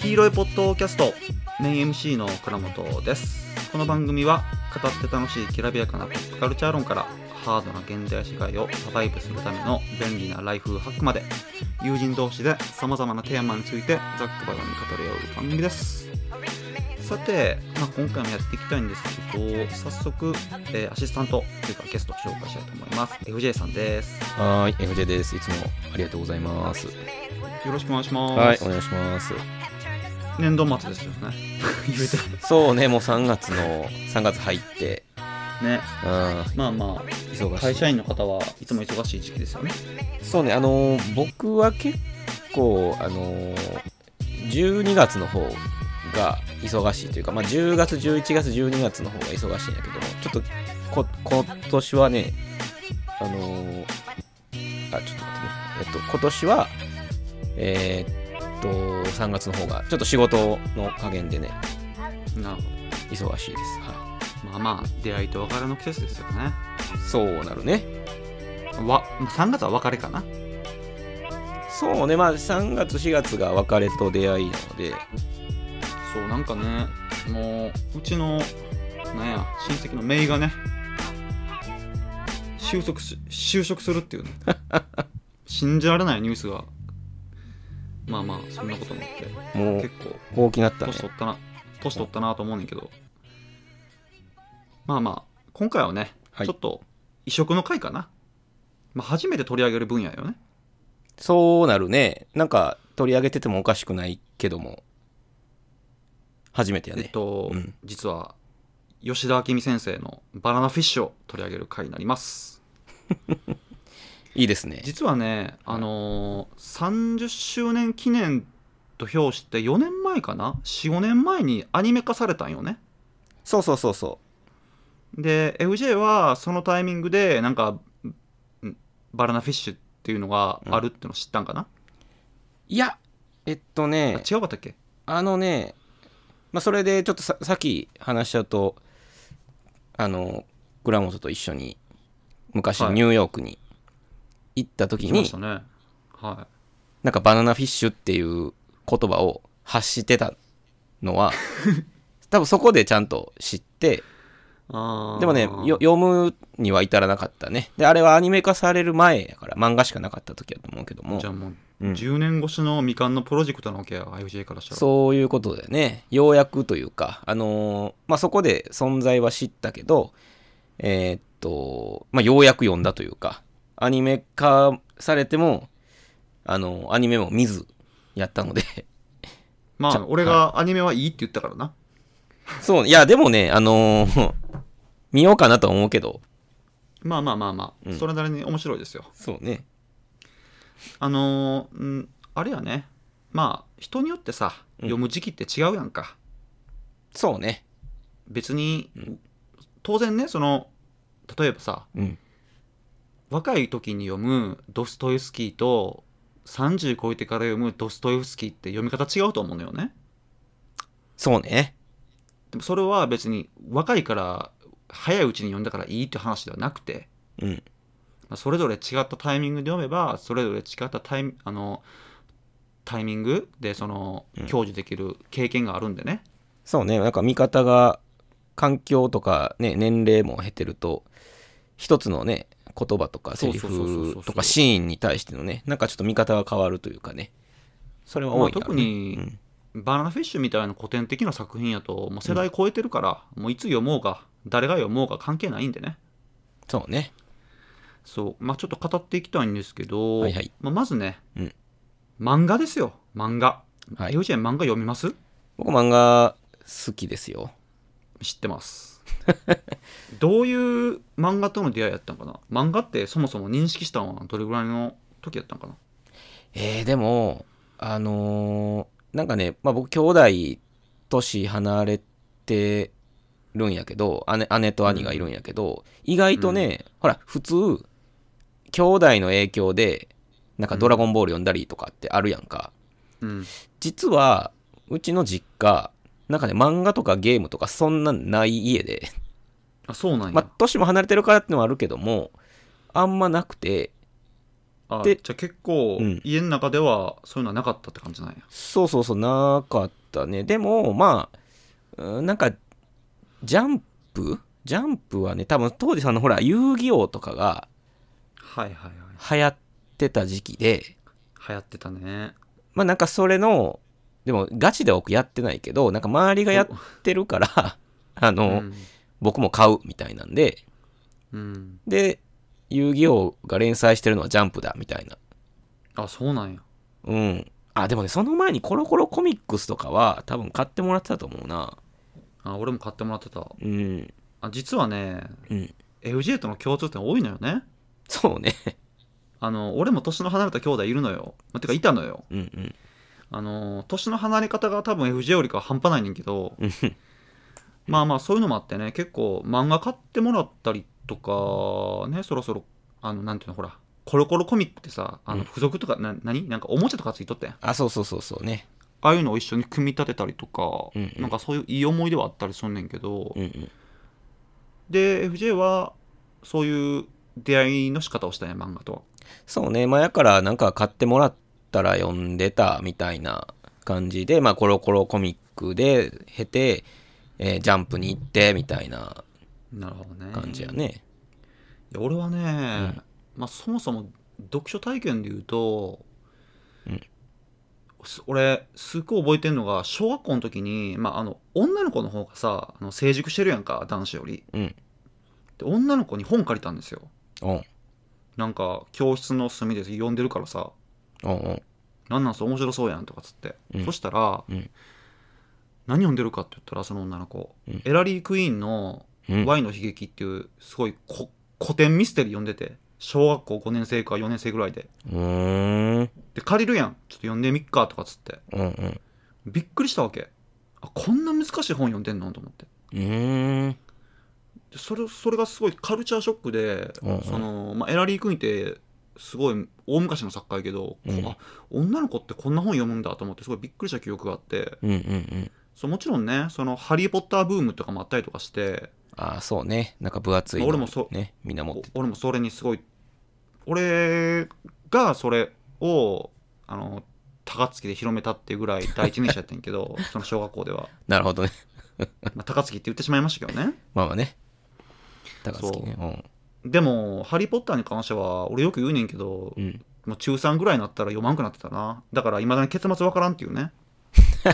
黄色いポッドキャストメイン MC の倉本です。この番組は語って楽しいきらびやかなポップカルチャー論からハードな現代社会をサバイブするための便利なライフハックまで友人同士で様々なテーマについてざっくばらんに語り合う番組ですさて、まあ、今回もやっていきたいんですけど早速、えーアシスタントというかゲストを紹介したいと思います FJ さんですはーい、FJ です。いつもありがとうございます。よろしくお願いします、はい、お願いします。年度末ですよね。言うて。そうね、もう3月の、3月入って、ね。うん、まあまあ忙しい。会社員の方はいつも忙しい時期ですよね。そうね、あのー僕は結構、あのー12月の方が忙しいというか、まあ、10月、11月、12月の方が忙しいんだけども、ちょっとこ、今年はね、あのーあ、ちょっと待ってね、えっと、今年は、えーっと、3月の方が、ちょっと仕事の加減でね、なるほ忙しいです。はど。まあまあ、出会いと別れの季節ですよね。い。そうなるね。わ、3月は別れかな？そうね、まあ3月、4月が別れと出会いなので、そう、なんかね、もう、うちの、なんや、親戚の姪がね、収束す、就職するっていうね、信じられないニュースが、まあまあ、そんなこともあって、もう結構、大きなったね年。取ったな、年取ったなと思うねんけど、まあまあ、今回はね、はいちょっと異色の回かな。まあ、初めて取り上げる分野よね。そうなるね。なんか取り上げててもおかしくないけども、初めてやね。えっと、うん実は、吉田明美先生のバナナフィッシュを取り上げる回になります。いいですね。実はね、あのー30周年記念と表して4年前かな ?4、5年前にアニメ化されたんよね。そうそうそうそで FJ はそのタイミングでなんかんバナナフィッシュっていうのがあるっての知ったんかな、う。いや、えっとね、あ違うかったっけ？あのね、まあそれでちょっとささっき話しちゃうと、あの、倉本と一緒に昔はいニューヨークに行った時に、聞きましたね。はなんかバナナフィッシュっていう言葉を発してたのは、多分そこでちゃんと知って、でもね、よ読むには至らなかったね。で、あれはアニメ化される前やから、漫画しかなかった時やと思うけども。じゃ、あもううん。10年越しの未完のプロジェクトなわけや FJ からしたら。そういうことだよね。ようやくというか、あのーまあ、そこで存在は知ったけど、えーっと、まあ、ようやく読んだというか、アニメ化されても、あのーアニメも見ずやったので、まあ俺がアニメはいいって言ったからな、そう、いや、でもね、あのー 見ようかなとは思うけど、まあまあまあまあ、うん。それなりに面白いですよ。そうね。あのーうんあれやね。まあ人によってさうん。読む時期って違うやんか、そうね。別に、当然ねその例えばさうん。若い時に読むドストエフスキーと30超えてから読むドストエフスキーって読み方違うと思うのよねそうね。でもそれは別に若いから早いうちに読んだからいいって話ではなくて、うん。まあそれぞれ違ったタイミングで読めばそれぞれ違ったタイミあのタイミングでそのうん享受できる経験があるんでね、そうね。なんか見方が、環境とかね、年齢も経てると、一つのね、言葉とかセリフとかシーンに対してのね、なんかちょっと見方が変わるというかね。それはまあ多いな、特にバナナフィッシュみたいな古典的な作品やともう世代超えてるから、もういつ読もうが誰が読もうが関係ないんでね。そうね。そう。まあちょっと語っていきたいんですけど、はいはい。まあ、まずね、うん。漫画ですよ。漫画、はい。幼稚園漫画読みます？僕漫画好きですよ。知ってます どういう漫画との出会いやったんかな？漫画ってそもそも認識したのはどれぐらいの時やったんかな？えー、でも、あのーなんかね、まあ僕兄弟年離れてるんやけど、姉姉と兄がいるんやけど、意外とね、ほら、普通、兄弟の影響で、なんかドラゴンボール読んだりとかってあるやんか。うん。実は、うちの実家、なんかね、漫画とかゲームとかそんなんない家で、あそうなんや、まあ、年も離れてるからってのはあるけども、あんまなくて、あでじゃあ結構、うん。家の中ではそういうのはなかったって感じなんや。そうそうそう、なかったね。でも、まあ、うんなんか、ジャンプ？ジャンプはね、多分当時さんのほら、遊戯王とかがはいはいはい。流行ってた時期で、流行ってたね。まあなんかそれの、でもガチで僕やってないけど、なんか周りがやってるから、あの、うん僕も買うみたいなんで、うんで、遊戯王が連載してるのはジャンプだみたいな。あそうなんやうん。あ、でもね、その前にコロコロコミックスとかは多分買ってもらってたと思うな。あ俺も買ってもらってたうん。あ実はねうん。FJ との共通点多いのよねそうね。あの俺も年の離れた兄弟いるのよ、まあ、てかいたのようんうん。あの年の離れ方が多分 FJ よりかは半端ないねんけどうんまあまあそういうのもあってね結構漫画買ってもらったりとかねそろそろあのなんていうのほらコロコロコミックってさあの付属とか、な何？なんかおもちゃとかついとったやん？あ、そうそうそうそうね。ああいうのを一緒に組み立てたりとか、うんうんなんかそういういい思い出はあったりすんねんけど、うんうん。で FJ はそういう出会いの仕方をしたんや漫画とはそうね。まあ、やからなんか買ってもらったら読んでたみたいな感じで、まあ、コロコロコミックで経て、えージャンプに行ってみたいななるほどね感じやね。いや俺はね、まあそもそも読書体験で言うと、うんす俺すっごい覚えてんのが小学校の時に、まあ、あの女の子の方がさあの成熟してるやんか男子よりうん。で女の子に本借りたんですよおん。なんか教室の隅で読んでるからさおんおん。なんなんそれ面白そうやんとかっつって、うん。そしたら、うん。何読んでるかって言ったらその女の子、うん。エラリー・クイーンのうん。Y の悲劇っていうすごいこ古典ミステリー読んでて小学校5年生か4年生ぐらいで。うーん。で借りるやん。ちょっと読んでみっかとかっつって。うんうん。びっくりしたわけ。あこんな難しい本読んでんのと思って。うーん。でそれそれがすごいカルチャーショックで、うんうん。そのまあ、エラリー・クイーンってすごい大昔の作家やけど、うんあ女の子ってこんな本読むんだと思ってすごいびっくりした記憶があってうんうんうん。そうもちろんねそのハリー・ポッターブームとかもあったりとかしてああ、そうね。なんか分厚いの。俺もそうね。みんな持ってお俺もそれにすごい俺がそれをあの高槻で広めたっていうぐらい第一人者やってんけど その小学校では、なるほどね。まあ、高槻って言ってしまいましたけどねまあまあね。高槻ね。でも「ハリー・ポッター」に関しては俺よく言うねんけど、うん。うん。もう中3ぐらいになったら読まんくなってたなだからいまだに結末わからんっていうね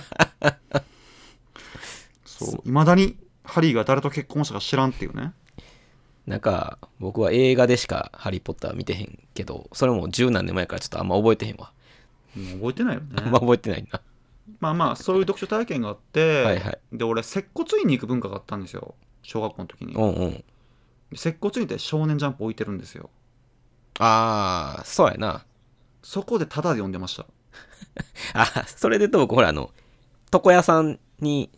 そういまだにハリーが誰と結婚したか知らんっていうねなんか、僕は映画でしかハリー・ポッター見てへんけど、それも十何年前からちょっとあんま覚えてへんわ。もう覚えてないよね あんま覚えてないな。まあまあそういう読書体験があってはいはいで俺接骨院に行く文化があったんですよ小学校の時にうんうん。接骨院って少年ジャンプ置いてるんですよ。ああ、そうやな。そこでタダで読んでました。あ、それでと僕、ほら、あの、床屋さんに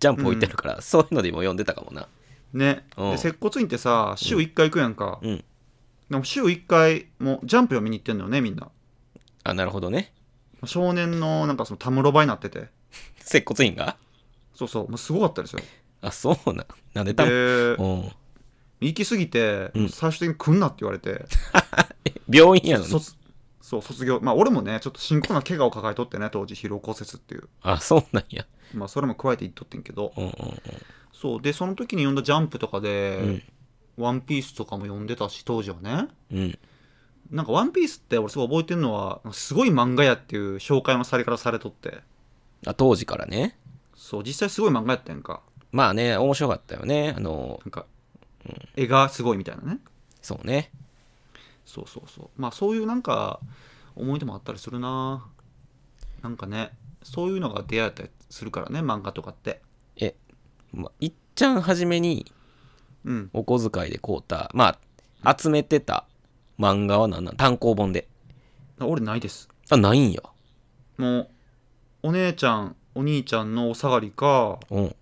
ジャンプ置いてるから、そういうのでも読んでたかもな。ね。う。んで接骨院ってさ週1回行くやんか、うん。でも週1回もうジャンプ読みに行ってんのよねみんな。あ、なるほどね。少年のなんかそのタムロバになってて。接骨院が？そうそう。もうすごかったですよ。あ、そうな。なんでたでうん。行き過ぎて、うん最終的に来んなって言われて 病院やのに。卒そう卒業まあ俺もねちょっと深刻な怪我を抱えとってね当時疲労骨折っていうあ、そうなんや。まあそれも加えて言っとってんけどうんうんそうでその時に読んだジャンプとかで、うん。ワンピースとかも読んでたし当時はねうん。うん。なんかワンピースって俺すごい覚えてるのはすごい漫画やっていう紹介のされ方されとってあ、当時からね。そう実際すごい漫画やったやんかまあね、面白かったよね。あの、なんか、絵がすごいみたいなね。そうね。そうそうそう。まあそういうなんか思い出もあったりするな。なんかねそういうのが出会えたりするからね漫画とかって。え、ま、いっちゃん初めにうん。お小遣いで買うた、まあ、集めてた漫画は何なん？単行本で。あ俺ないです。あ、ないんや。もうお姉ちゃんお兄ちゃんのお下がりかうん。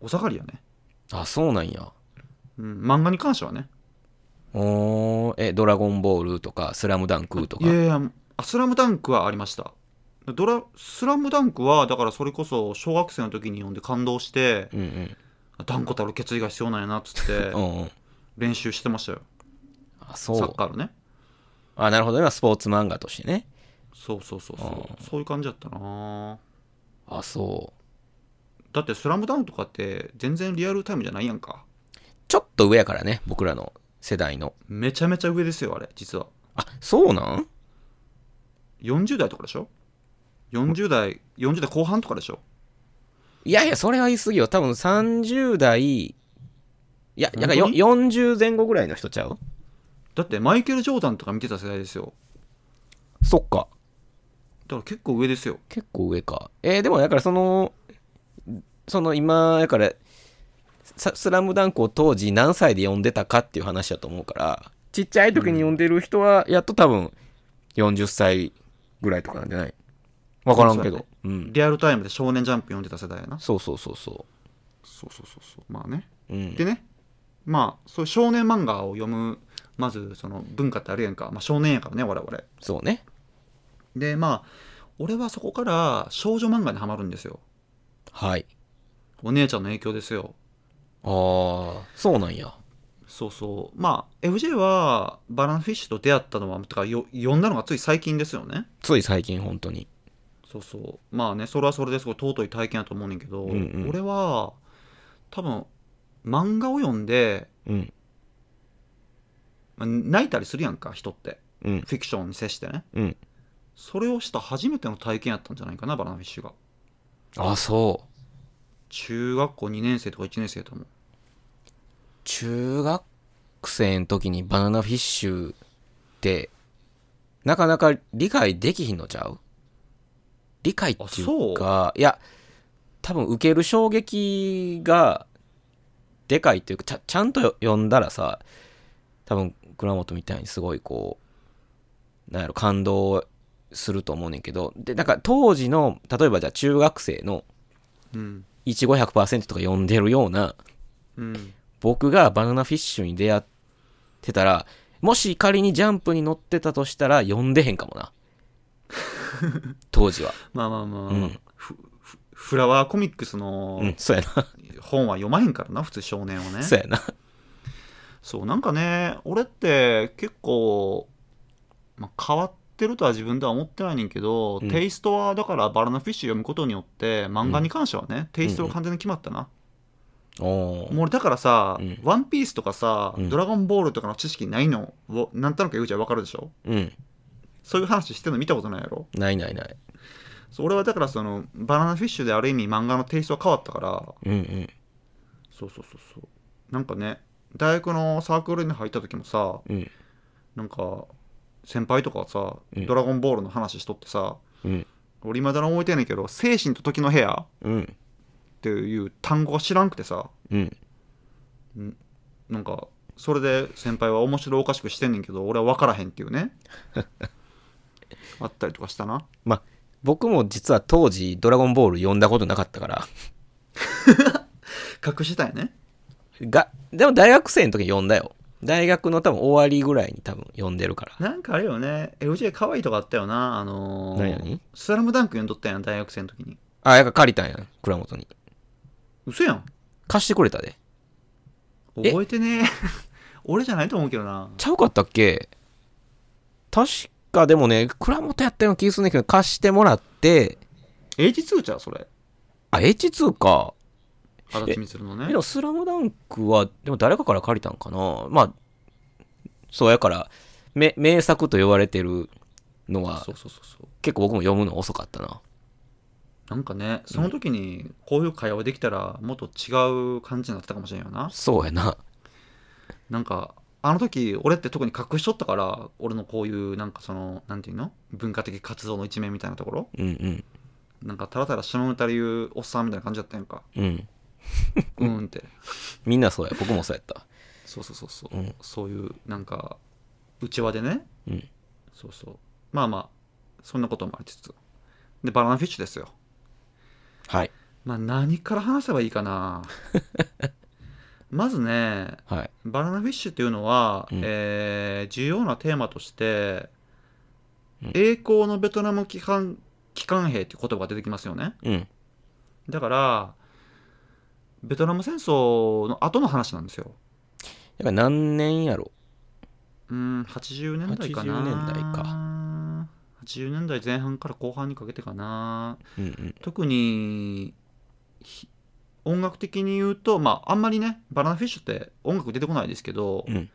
お下がりやね。あそうなんやうん、漫画に関してはね。おー。えドラゴンボールとかスラムダンクとか？いやいやあスラムダンクはありました。ドラスラムダンクはだからそれこそ小学生の時に読んで感動してうんうん。断固たる決意が必要なんやなっつって 練習してましたよ。あサそう。ッカーのね。あなるほど。今スポーツ漫画としてね。そうそうそうそう。あそういう感じだったな。あそだって「スラムダンクとかって全然リアルタイムじゃないやんか。うちょっと上やからね僕らの世代の。めちゃめちゃ上ですよあれ実は。あそうなん？40代とかでしょ？40代40代後半とかでしょ？いやいやそれは言い過ぎよ。多分30代いやなんかよ本当に40前後ぐらいの人ちゃう？だってマイケル・ジョーダンとか見てた世代ですよ。そっか。だから結構上ですよ。結構上か。えーでもだからそのその今だからさスラムダンクを当時何歳で読んでたかっていう話だと思うからちっちゃい時に読んでる人はやっと多分40歳ぐらいとかなんじゃない？わからんけど。うん。リアルタイムで少年ジャンプ読んでた世代やな。そうそうそうそそうそうそうそう。まあね。ううん。でね。まあそう少年漫画を読むまずその文化ってあるやんか、まあ、少年やからね我々。そうね。でまあ俺はそこから少女漫画にはまるんですよ。はい。お姉ちゃんの影響ですよああそうなんや。そうそう。まあ FJ はバナナフィッシュと出会ったのはてかよ読んだのがつい最近ですよね。つい最近本当に。そうそう。まあねそれはそれですごい尊い体験だと思うねんけど、うんうん。俺は多分漫画を読んで、うん。まあ泣いたりするやんか人って。うん。フィクションに接してね。うん。それをした初めての体験やったんじゃないかなバナナフィッシュが。あそう中学校2年生とか1年生と思う。中学生の時にバナナフィッシュってなかなか理解できひんのちゃう？理解っていうかいや多分受ける衝撃がでかいっていうかちゃちゃんと読んだらさ多分倉本みたいにすごいこうなんやろ感動すると思うねんけどでなんか当時の例えばじゃあ中学生のうんいちご100%とか読んでるようなうん僕がバナナフィッシュに出会ってたら、もし仮にジャンプに乗ってたとしたら読んでへんかもな。当時は。まあまあまあ、うんフラワーコミックスのうん、そうやな。本は読まへんからな普通少年はねそうやな。そうなんかね俺って結構、まあ、変わってるとは自分では思ってないねんけど、うん。テイストはだからバナナフィッシュ読むことによって漫画に関してはね、テイストが完全に決まったな、おー。もう俺だからさ、うん。ワンピースとかさ、うん。ドラゴンボールとかの知識ないのをなんとなく言うじゃ分かるでしょ？うん。そういう話してるの見たことないやろ？ないないない。そう俺はだからそのバナナフィッシュである意味漫画のテイストが変わったから。うんうん。そうそうそうそう。なんかね大学のサークルに入った時もさうん。なんか先輩とかさ、うんドラゴンボールの話しとってさうん。俺今だに覚えてんねんけど精神と時の部屋うん。っていう単語が知らんくてさうん。なんかそれで先輩は面白おかしくしてんねんけど俺は分からへんっていうね あったりとかしたなまあ、僕も実は当時ドラゴンボール読んだことなかったから。隠したいねが、でも大学生の時に読んだよ。大学の多分終わりぐらいに多分読んでるから。なんかあれよね LJ 可愛いとこあったよなあのー、何々スラムダンク読んどったやん大学生の時にあ、やっぱ借りたんや。倉本に。嘘やん貸してくれたで。え？覚えてねえ 俺じゃないと思うけどなちゃうかったっけ？確かでもね、倉本やったような気するんだけど、貸してもらって、H2 ちゃうそれあ、H2 か。足立みつるのねでも、スラムダンクは、でも誰かから借りたんかな？まあ、そうやから、め名作と言われてるのはそ、うそうそうそう結構僕も読むの遅かったな。なんかねその時にこういう会話できたらもっと違う感じになってたかもしれんよなそうやな。なんかあの時俺って特に隠しとったから俺のこういうなんかそのなんていうの？文化的活動の一面みたいなところ？うんうん。なんかただただ下ネタで言うおっさんみたいな感じだったやんかうん。うーんって。みんなそうや。僕もそうやった。そうそうそうそう、うん。そういうなんか内輪でね。うん。そうそう。まあまあそんなこともありつつ。でバナナフィッシュですよ。はい。まあ何から話せばいいかな。まずねはい。バナナフィッシュっていうのは、うん。えー重要なテーマとして、うん。栄光のベトナム機関機関兵っていう言葉が出てきますよね。うん。だからベトナム戦争の後の話なんですよ。だから何年やろ？うん80年代かな。80年代か。80年代前半から後半にかけてかな。うんうん。特にひ音楽的に言うとまああんまりねバナナフィッシュって音楽出てこないですけど、うん。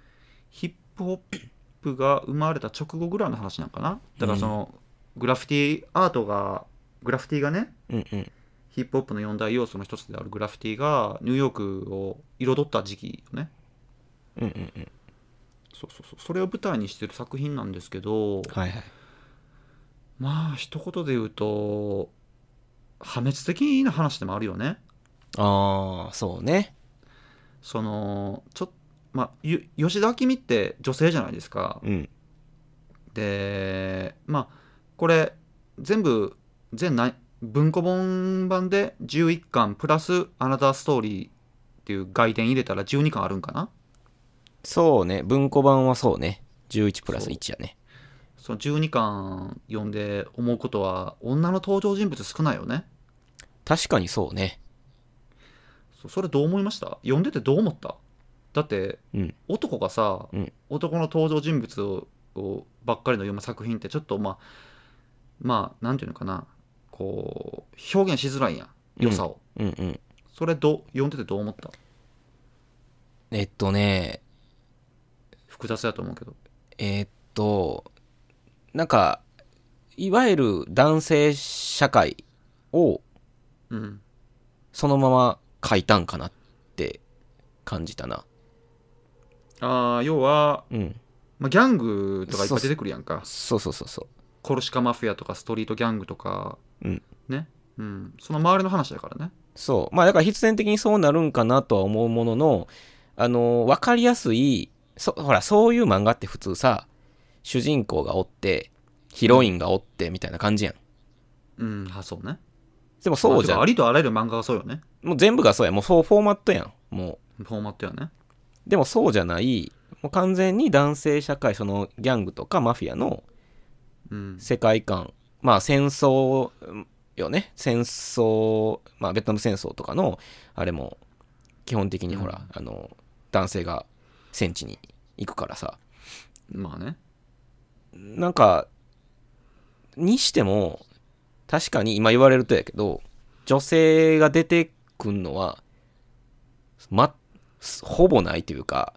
ヒップホップが生まれた直後ぐらいの話なんかな。だからその、グラフィティアートがグラフィティがねうんうんヒップホップの四大要素の一つであるグラフィティがニューヨークを彩った時期よね。うんうんうん。そうそうそう。それを舞台にしてる作品なんですけどはいはい。まあ一言で言うと破滅的な話でもあるよね。ああそうね。そのちょっまあゆ吉田明美って女性じゃないですか。うん。でまあこれ全部全な文庫本版で11巻プラス「アナザーストーリー」っていう外伝入れたら12巻あるんかな？そうね。文庫版はそうね。11プラスそう。1やね。その12巻読んで思うことは女の登場人物少ないよね。確かにそうね。そそれどう思いました？読んでてどう思った？だってうん。男がさ、うん。男の登場人物ををばっかりの読む作品ってちょっとまあまあなんていうのかな？こう表現しづらいやん良さを、うんうん。それどう読んでてどう思った？えっとね。複雑だと思うけど。えーっとなんかいわゆる男性社会をうん。そのまま書いたんかなって感じたな。ああ要は、うん。まあ、ギャングとかいっぱい出てくるやんか。そうそうそうそう。コルシカマフィアとかストリートギャングとかうん。ね。うん。その周りの話だからね。そう。まあだから必然的にそうなるんかなとは思うもののあの分かりやすいそほらそういう漫画って普通さ主人公がおってヒロインがおってみたいな感じやん。うん。あそうね。でもそうじゃん。まあありとあらゆる漫画がそうよね。もう全部がそうやもうそうフォーマットやん。もう。フォーマットやね。でもそうじゃない、もう完全に男性社会、そのギャングとかマフィアのうん。世界観、まあ戦争よね、戦争、まあベトナム戦争とかの、あれも基本的にほら、あの、男性が戦地に行くからさ、まあね。なんか、にしても、確かに今言われるとやけど、女性が出てくんのは、ま、ほぼないというか、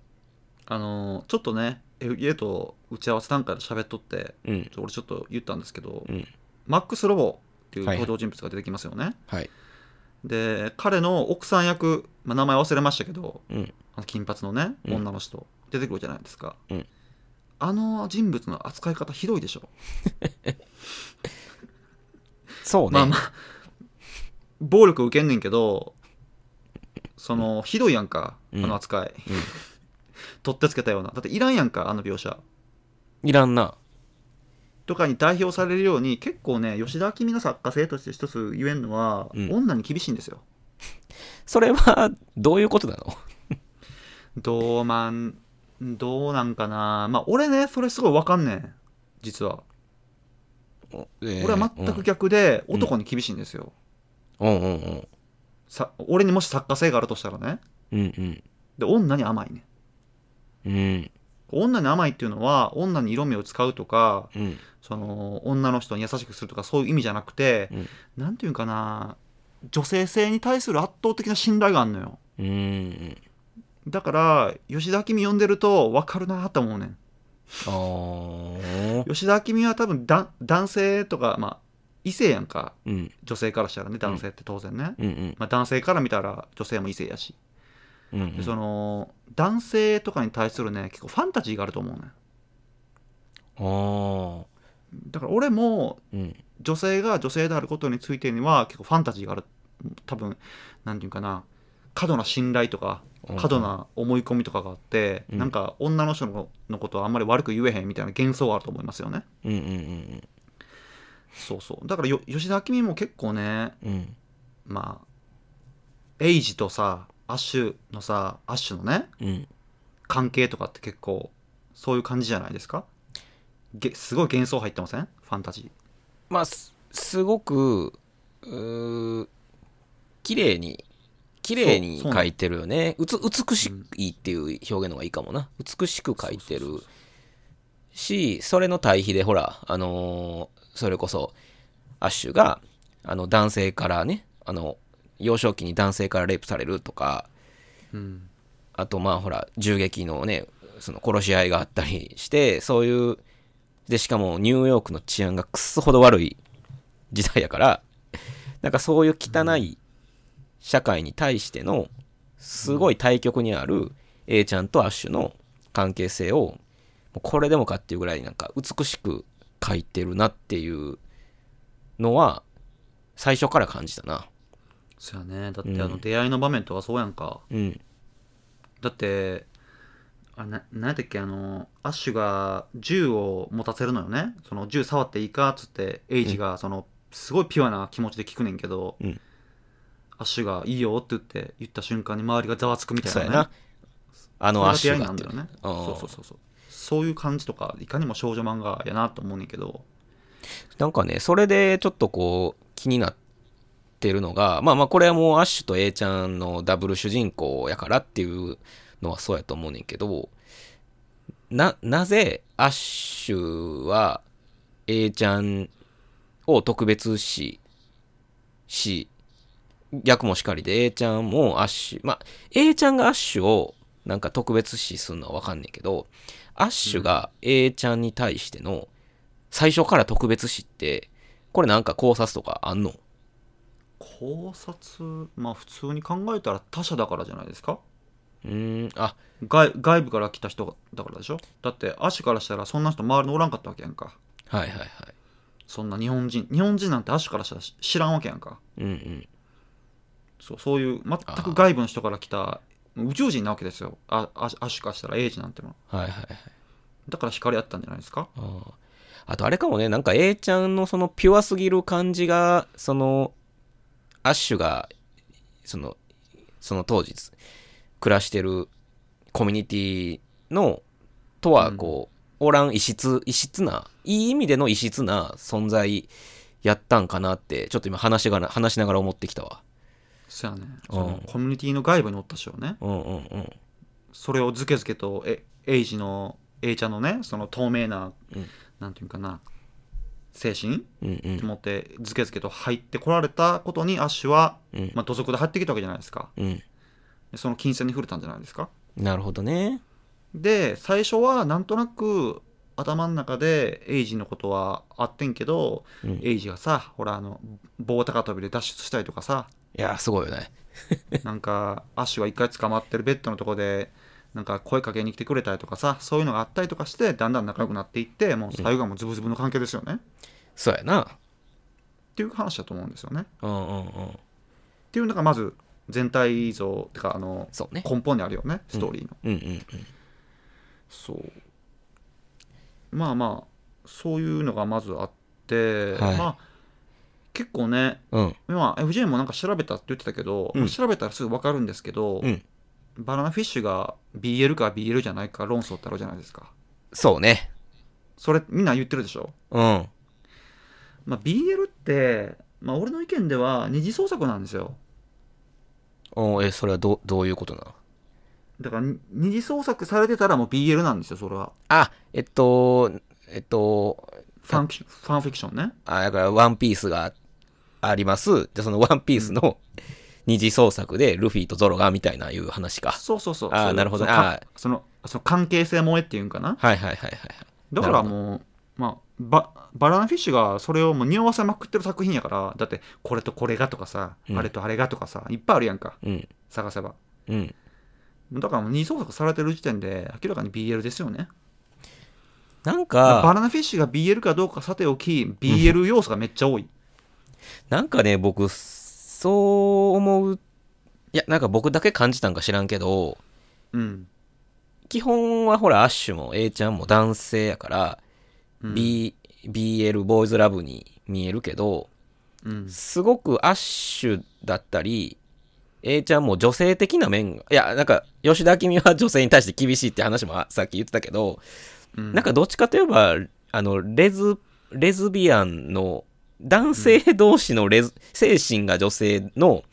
あのーちょっとね FA と打ち合わせ段階で喋っとってうん、俺ちょっと言ったんですけど、うん。マックス・ロボっていう登場人物が出てきますよね、はい、で彼の奥さん役、まあ、名前忘れましたけどうん、あの金髪のねうん。女の人、出てくるじゃないですか、うん。あの人物の扱い方ひどいでしょ。そうね。まあまあ暴力受けんねんけどそのひどいやんかあうん。の扱い、取ってつけたような。だっていらんやんかあの描写。いらんな。とかに代表されるように結構ね吉田明美の作家性として一つ言えるのは、うん。女に厳しいんですよ。それは、どういうことなの？どうまんどうなんかな。まあ俺ねそれすごいわかんねん実は。俺は全く逆でうん。男に厳しいんですよ、うん。うんうんさ俺にもし作家性があるとしたらね。うんうん。で女に甘いねうん。女に甘いっていうのは女に色目を使うとかうん。その女の人に優しくするとかそういう意味じゃなくて、うん。なんていうんかな女性性に対する圧倒的な信頼があるのよ。うん。だから吉田明美読んでると分かるなと思うねん。吉田明美は多分だ男性とかまあ異性やんか。うん。女性からしたらね男性って当然ね、うん。うん。まあ、男性から見たら女性も異性やし、うん。でその男性とかに対するね結構ファンタジーがあると思うね。んああだから俺もうん。女性が女性であることについてには結構ファンタジーがある。多分なんていうかな過度な信頼とか過度な思い込みとかがあって、うん。なんか女の人ののことはあんまり悪く言えへんみたいな幻想があると思いますよね。うんうんうん。そうそう。だからよ吉田明美も結構ねうん。まあエイジとさアッシュのさアッシュのねうん。関係とかって結構そういう感じじゃないですか？げすごい幻想入ってません？ファンタジー。まあすすごくうー綺麗に綺麗にそうそうなの描いてるよね。うつ美しいっていう表現の方がいいかもな。美しく描いてるそうそうそう。しそれの対比でほらあのーそれこそアッシュがあの男性からねあの幼少期に男性からレイプされるとかうんあとまあほら銃撃のねその殺し合いがあったりしてそういうでしかもニューヨークの治安がくっそほど悪い時代やからなんかそういう汚い社会に対してのすごい対極にある A ちゃんとアッシュの関係性をもうこれでもかっていうぐらいなんか美しく描いてるなっていうのは最初から感じたな。そうやね。だってうん。あの出会いの場面とかそうやんか、うん。だってあななんだっけあのアッシュが銃を持たせるのよね。その銃触っていいかっつってエイジがその、すごいピュアな気持ちで聞くねんけど、うん。アッシュが「いいよ」って言って言った瞬間に周りがざわつくみたいなね。そうやな。あのアッシュがね。うんそうそうそうそう。そういう感じとかいかにも少女漫画やなと思うねんけど。なんかね、それでちょっとこう気になってるのが、まあまあこれはもうアッシュと A ちゃんのダブル主人公やからっていうのはそうやと思うねんけど、な、なぜアッシュは A ちゃんを特別視し、逆もしかりで A ちゃんもアッシュ、まあ A ちゃんがアッシュをなんか特別視するのはわかんないけど、アッシュが A ちゃんに対しての最初から特別視って、これなんか考察とかあんの？考察まあ普通に考えたら他者だからじゃないですか？うーん、あ、外外部から来た人だからでしょ？だってアッシュからしたらそんな人周りにおらんかったわけやんか。はいはいはい。そんな日本人。日本人なんてアッシュからしたら知らんわけやんか。うんうん。そうそういう全く外部の人から来た宇宙人なわけですよ。あアアッシュからしたらエイジなんてのは。はいはいはい。だから光あったんじゃないですか？あー。あとあれかもね、なんか A ちゃんのそのピュアすぎる感じが、その、アッシュが、その、その当時、暮らしてるコミュニティの、とはこう、おらん異質、異質な、いい意味での異質な存在やったんかなって、ちょっと今話がな、話しながら思ってきたわ。そうやね。うん。そのコミュニティの外部におった人よね。うんうんうん。それをずけずけとえエイジの A ちゃんのねその透明な、うん。なんていうかな精神うんうん。持ってずけずけと入ってこられたことにアッシュは、うんまあ、土足で入ってきたわけじゃないですかうん。でその金銭に触れたんじゃないですかなるほどね。で最初はなんとなく頭の中でエイジのことはあってんけど、うんエイジがさほらあの棒高跳びで脱出したりとかさいや、すごいよね。なんかアッシュが一回捕まってるベッドのとこでなんか声かけに来てくれたりとかさそういうのがあったりとかしてだんだん仲良くなっていってもう最後はもうズブズブの関係ですよね、っそうやな。ていう話だと思うんですよねうんうんうん。っていうのがまず全体像ってかあのそうね。根本にあるよねストーリーの、うんうんうん。そうまあまあそういうのがまずあって、はいまあ結構ねうん。今 FJ もなんか調べたって言ってたけど、うんまあ調べたらすぐ分かるんですけど、うん。バナナフィッシュが BL か BL じゃないか論争ってあるじゃないですか。そうね。それみんな言ってるでしょ、うん。まあ、BL って、まあ、俺の意見では二次創作なんですよ。おえ、それはどどういうことなの？だからに二次創作されてたらもう BL なんですよそれは。あ、えっと、えっと、ファンファンフィクションね。あ、だからワンピースがあります。じゃあそのワンピースの二次創作でルフィとゾロがみたいないう話か。そうそうそうあーそうなるほどそのかあーそのその関係性萌えっていうんかな？はいはいはいはい。だからもうまあババナナフィッシュがそれをもう匂わせまくってる作品やからだってこれとこれがとかさ、うんあれとあれがとかさいっぱいあるやんかうん。探せばうん。だからもう二次創作されてる時点で明らかに BL ですよねなんバか、ナナフィッシュが BL かどうかさておき BL 要素がめっちゃ多いなんかね、僕、そう思う。いや、なんか僕だけ感じたんか知らんけど、うん、基本はほら、アッシュも A ちゃんも男性やから、うん。B、BL、ボーイズラブに見えるけど、うん。すごくアッシュだったり、A ちゃんも女性的な面が、いや、なんか、吉田明美は女性に対して厳しいって話もさっき言ってたけど、うん。なんかどっちかといえば、あの、レズ、レズビアンの、男性同士のレズ、精神が女性の、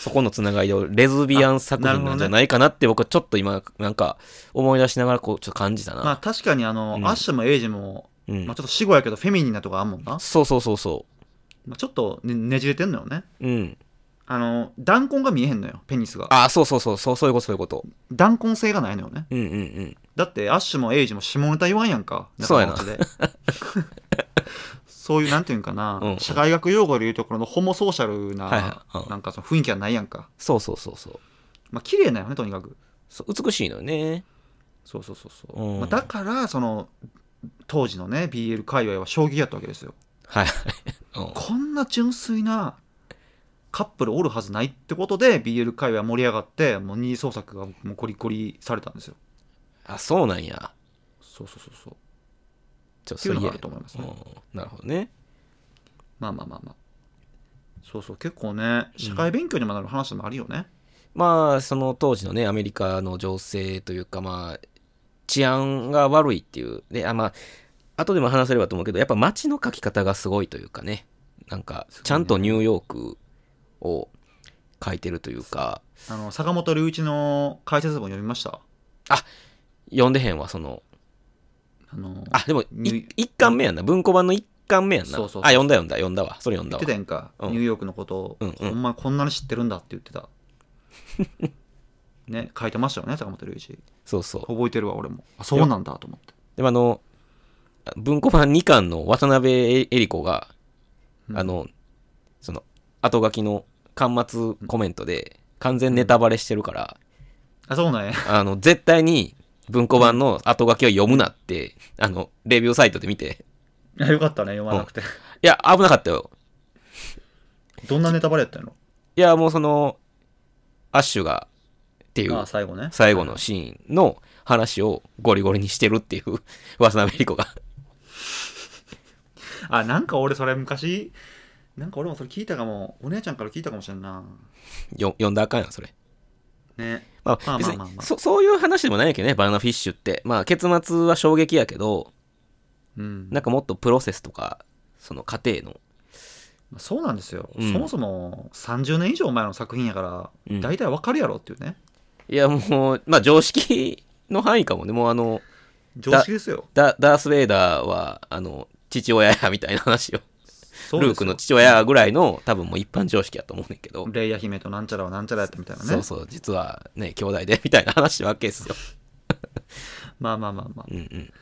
そこのつながりをレズビアン作品なんじゃないかなって僕はちょっと今、なんか思い出しながらこう、ちょっと感じたな。まあ確かにあの、うんアッシュもエイジも、うんまあ、ちょっと死後やけどフェミニンなとこあんもんな、そうそうそうそまあ、ちょっとねねじれてんのよねう。うん。あの弾痕が見えへんのよペニスがあ、そうそうそう、そうそういうこと、そういうこと。弾痕性がないのよねうんうんうん。だってアッシュもエイジも下ネタ言わんやんかそうやな そういうなんていうんかな、うん。社会学用語で言うところのホモソーシャルな、はいはい。うん。なんかその雰囲気はないやんか。そうそうそうそう。まあ綺麗なよねとにかく。そう美しいのよね。そうそうそうそう、うん。まあ、だからその当時のね BL 界隈は衝撃やったわけですよ。はい。うん。こんな純粋なカップルおるはずないってことで BL 界隈盛り上がってもう二次創作がもうゴリゴリされたんですよ。あ、そうなんや。そうそうそうそうちょっっていうのがあると思いますね。うん。なるほどね。まあまあまあまあ。そうそう結構ね社会勉強にもなる話でもあるよね、まあ、その当時のね、アメリカの情勢というか、まあ、治安が悪いっていう、で、あまあ、後でも話せればと思うけど、やっぱ街の書き方がすごいというかね、なんか、ちゃんとニューヨークを書いてるというか、あの坂本龍一の解説文読みました？読んでへんわ、その、あのあ、でも、い一巻目やんな、文庫版の一巻目やんな。そうそうそう。あ、読んだ読んだ、読んだわ、それ読んだわ。言って。たやんか、うん。ニューヨークのこと。を、うんうん。ほんまこんなに知ってるんだって言ってた。ね書いてましたよね坂本龍一。そうそう。覚えてるわ俺も。あそうなんだと思って。でもあの、文庫版2巻の渡辺恵里子が、うん。あの、その、後書きの巻末コメントで、完全ネタバレしてるから、あそうなんや。あの、絶対に文庫版の後書きを読むなって、あの、レビューサイトで見て、いやよかったね読まなくていや、危なかったよ。どんなネタバレやったの？いや、もうその、アッシュが、っていうあ、最後ね最後のシーンの話をゴリゴリにしてるっていう、渡辺恵里子が。あなんか俺それ昔なんか俺もそれ聞いたかもお姉ちゃんから聞いたかもしれんなよ読んだらあかんやん、それ。ね。まあ、まあ別にそ、そういう話でもないんやけどね、バナナフィッシュって。まあ、結末は衝撃やけど、うん。なんかもっとプロセスとか、その過程の、まあそうなんですよ、うん。そもそも30年以上前の作品やから、うん。大体わかるやろっていうね。いや、もう、まあ、常識の範囲かもね。もう、あの、常識ですよ。ダダース・ベイダーは、あの、父親や、みたいな話を、ルークの父親ぐらいの、多分もう一般常識やと思うねんけど、レイヤ姫となんちゃらはなんちゃらやったみたいなね。そうそう、実はね、兄弟で、みたいな話わけですよ。まあまあまあまあ。うんうん。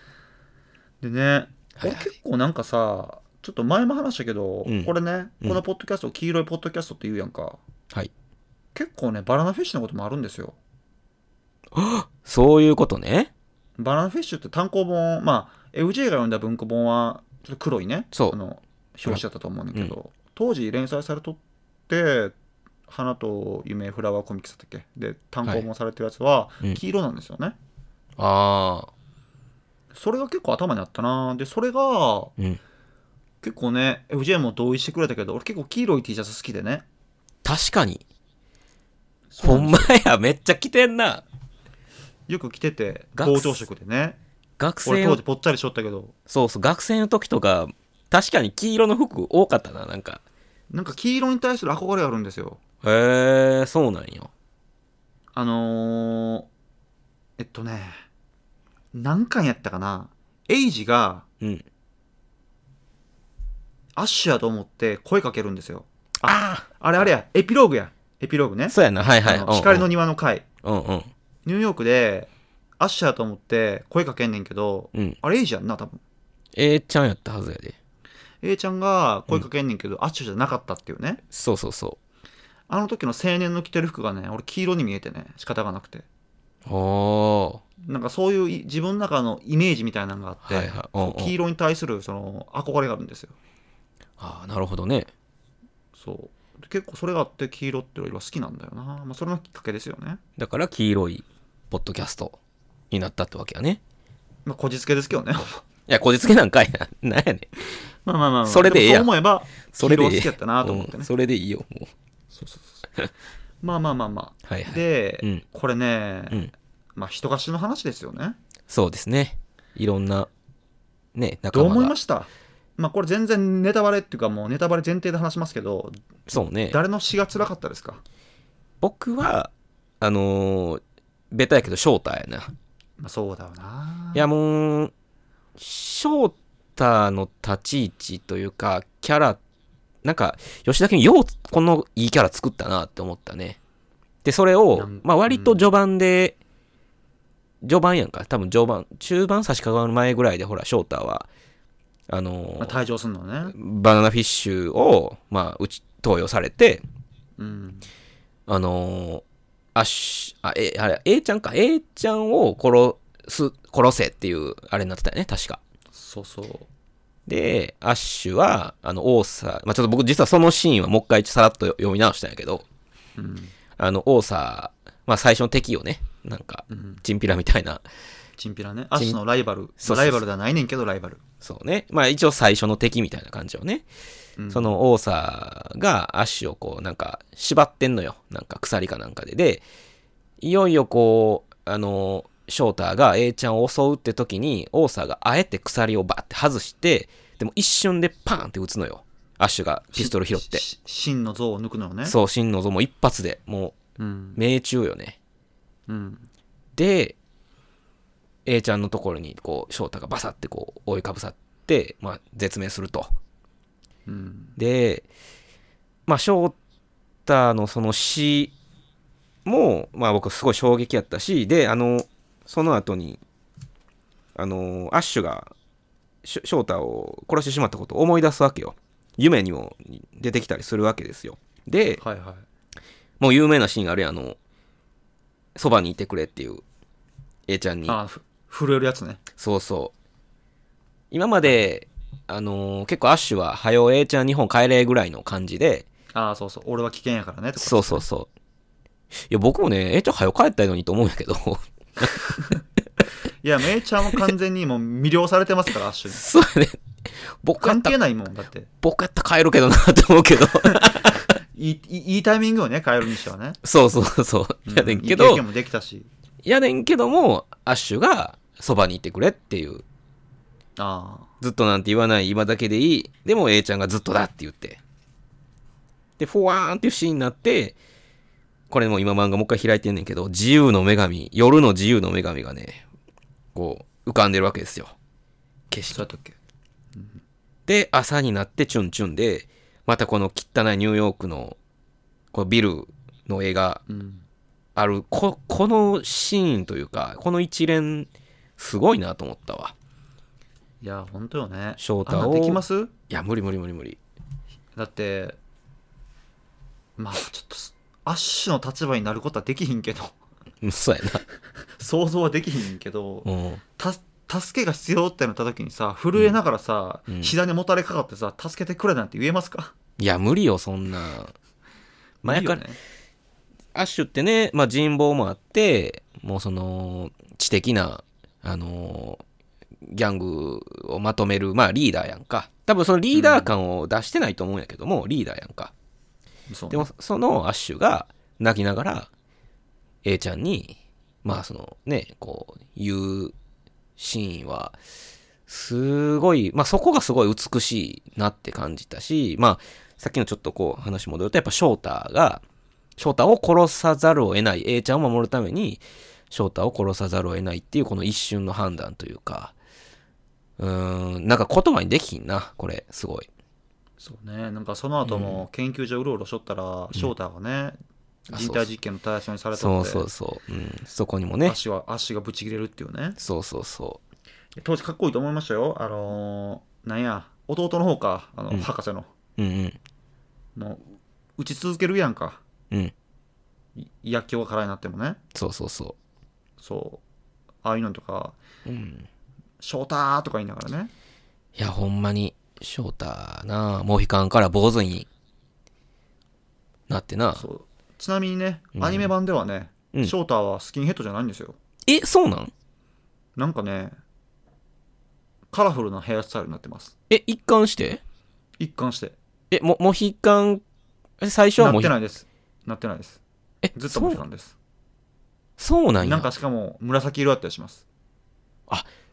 でね、俺結構なんかさちょっと前も話したけど、うん。これねうん。このポッドキャスト、黄色いポッドキャストって言うやんか。はい。結構ねバナナフィッシュのこともあるんですよ。そういうことね。バナナフィッシュって単行本まあ FJ が読んだ文庫本はちょっと黒いね。そう。あの表紙だったと思うねんだけど、当時連載されとって「花と夢フラワーコミックス」だっけ？で単行本されてるやつはうん。黄色なんですよね、ああ。それが結構頭にあったな。でそれがうん。結構ね FJ も同意してくれたけど俺結構黄色い T シャツ好きでね。確かに。ほんまや、めっちゃ着てんな。よく着てて学校長色でね。俺学生の当時ぽっちゃりしとったけど。そうそう、学生の時とか、確かに黄色の服多かったな、なんか。なんか黄色に対する憧れあるんですよへえ、そうなんよ。あのー、えっとね何巻やったかな？エイジがうん。アッシュやと思って声かけるんですよああれあれやエピローグやエピローグねあそうやな、はいはい。あの光の庭の回うんうん。ニューヨークでアッシュやと思って声かけんねんけどうん。あれエイジやんな多分 A ちゃんやったはずやで。A ちゃんが声かけんねんけど、アッシュじゃなかったっていうね。そうそうそあの時の青年の着てる服がね俺黄色に見えてね仕方がなくて。う。おなんかそういうい自分の中のイメージみたいなのがあって、はいはい。うんうん。そう黄色に対するその憧れがあるんですよ。ああ、なるほどね。そう。で結構それがあって黄色って俺は好きなんだよな、まあ、それのきっかけですよね。だから黄色いポッドキャストになったってわけやね。まあこじつけですけどね。いや、こじつけなんかいな。なんやねん。まあまあまあまあ。それでええや。んもそう思えばそれできやったなと思ってね、うん。それでいいよ、もう。そうそうそうまあまあまあまあ。はいはい。で、うん。これね、うん。まあ人貸しの話ですよね。そうですね。いろんな、ね、仲どう間が。思いました？まあこれ全然ネタバレっていうかもうネタバレ前提で話しますけどそうね。誰の詩が辛かったですか？僕は、あのーベタやけど、翔太やな。まあそうだよな。いや、もう、翔太の立ち位置というか、キャラ、なんか、吉田君ようこのいいキャラ作ったなって思ったね。で、それをまあ割と序盤で、序盤やんか。多分序盤、中盤差し掛かる前ぐらいで、ほら、翔太は、あのーまあ、退場するのねバナナフィッシュを、まあ、うち、投与されて、うんあのー、アッシュ、あ、え、あれ、A ちゃんか、A ちゃんを殺す、殺せっていう、あれになってたよね、確か。そうそう。で、アッシュは、あの、オーサー、まあ、ちょっと僕実はそのシーンはもう一回さらっと読み直したんやけど、うん。あの、オーサー、まあ、最初の敵をね、なんか、うん。チンピラみたいな、チンピラね。アッシュのライバル。そうライバルではないねんけどライバル、そうね、まあ、一応最初の敵みたいな感じをね、うん。そのオーサーがアッシュをこう、なんか、縛ってんのよ。なんか鎖かなんかで。で、いよいよこう、あの、ショーターが A ちゃんを襲うって時に、オーサーがあえて鎖をバッて外して、でも一瞬でパーンって撃つのよ。アッシュがピストル拾って。し真の像を抜くのよねそう、真の像も一発で、もう、んう、命中よね。うん、で、A ちゃんのところに、こう、翔太がバサってこう、覆いかぶさって、まあ、絶命すると。うん、で、まあ、翔太のその死も、まあ、僕すごい衝撃やったし、で、あの、その後に、あの、アッシュが、し翔太を殺してしまったことを思い出すわけよ。夢にも出てきたりするわけですよ。で、はいはいもう有名なシーンがあるやんあの、そばにいてくれっていう A ちゃんに。あふ震えるやつねそうそう。今まで、あのー結構アッシュは、はよ A ちゃん日本帰れぐらいの感じで、ああそうそう俺は危険やからねとかそうそうそう。いや、僕もね、A ちゃんはよ帰ったのにと思うんやけど、いやめいちゃんも完全にもう魅了されてますからアッシュに そうやね。僕やった関係ないもんだって僕やったら帰るけどなって思うけど。いいいいタイミングをね変えるにしてはねそうそうそう。うんやねんけどいい経験、もできたしやねんけども、アッシュがそばにいてくれっていう、ああずっとなんて言わない今だけでいい。でも A ちゃんがずっとだって言って。で、フォワーンっていうシーンになって、これも今漫画もう一回開いてんねんけど、自由の女神、夜の自由の女神がね、こう、浮かんでるわけですよ。景色。で、朝になってチュンチュンで、またこの汚いニューヨークの、このビルの絵がうん。ある、こ、このシーンというか、この一連、すごいなと思ったわ。いや本当よね。翔太を。できます？いや、無理無理無理無理。だってまあちょっとすアッシュの立場になることはできひんけどうんそうや 想像はできひんけどな。うん。た助けが必要ってなった時にさ震えながらさ、うん膝にもたれかかってさ助けてくれなんて言えますか？いや、無理よ、そんな。前から、いいよねアッシュってね、まあ人望もあって、もうその、知的な、あのーギャングをまとめる、まあリーダーやんか。多分そのリーダー感を出してないと思うんやけども、リーダーやんか。そでも、そのアッシュが泣きながら、A ちゃんに、まあそのね、こう、言うシーンは、すごい、まあそこがすごい美しいなって感じたし、まあ、さっきのちょっとこう話戻ると、やっぱ翔太が、翔太を殺さざるを得ない、A ちゃんを守るために、翔太を殺さざるを得ないっていうこの一瞬の判断というか、うーん、なんか言葉にできひんな、これ、すごい。そうねなんかその後も研究所うろうろしょったら、翔太がねあ人体実験の対象にされたそうのでそうそう。うん、そこにもね。足は足がブチ切れるっていうねそうそうそ当時かっこいいと思いましたよあのーなんや弟の方かあの、うん博士のう。うんうん。もう打ち続けるやんかうん。い薬莢が空になってもねそうそうそそうああいうのとかう。うん。「翔太!」とか言いながらねいや、ほんまに、翔太な、モヒカンから坊主になってな。そう。ちなみにねうん。アニメ版ではね、うん。翔太はスキンヘッドじゃないんですよ。え、そうなん？なんかねカラフルなヘアスタイルになってます。え、一貫して？一貫して。え、も、モヒカン、え最初はなモヒってないです。なってないです。え、ずっとモヒカンです。そうそうなんや。なんかしかも紫色だったりします。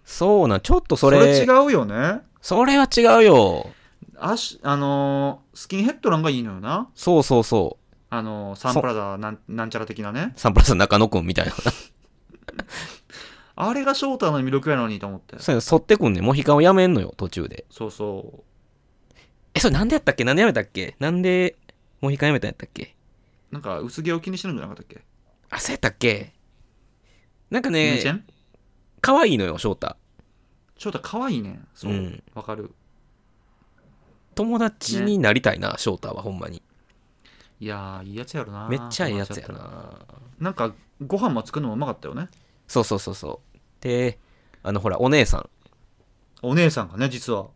そうなん、ちょっとそそれ、れ違うよね。それは違うよ。あし、あのースキンヘッドなんかいいのよな。そうそうそう。あのーサンプラザなんなんちゃら的なね。サンプラザ中野くんみたいな。あれが翔太の魅力やのにと思って。そうや反ってくんね。モヒカンをやめんのよ、途中で。そうそえ、それなんでやったっけ？なんでやめたっけ？なんで、モヒカンやめたんやったっけ？う。なんか薄毛を気にしてるんじゃなかったっけ？あ、そうやったっけ？なんかね、イメチェン可愛いのよ、翔太。翔太可愛いねん。そう。わ、うんかる。友達になりたいな、翔太はほんまに。いやー、いいやつやろな。めっちゃいいやつやな。なんか、ご飯も作るのもうまかったよね。そうそうそうそう。で、あの、ほら、お姉さん。お姉さんがね、実は、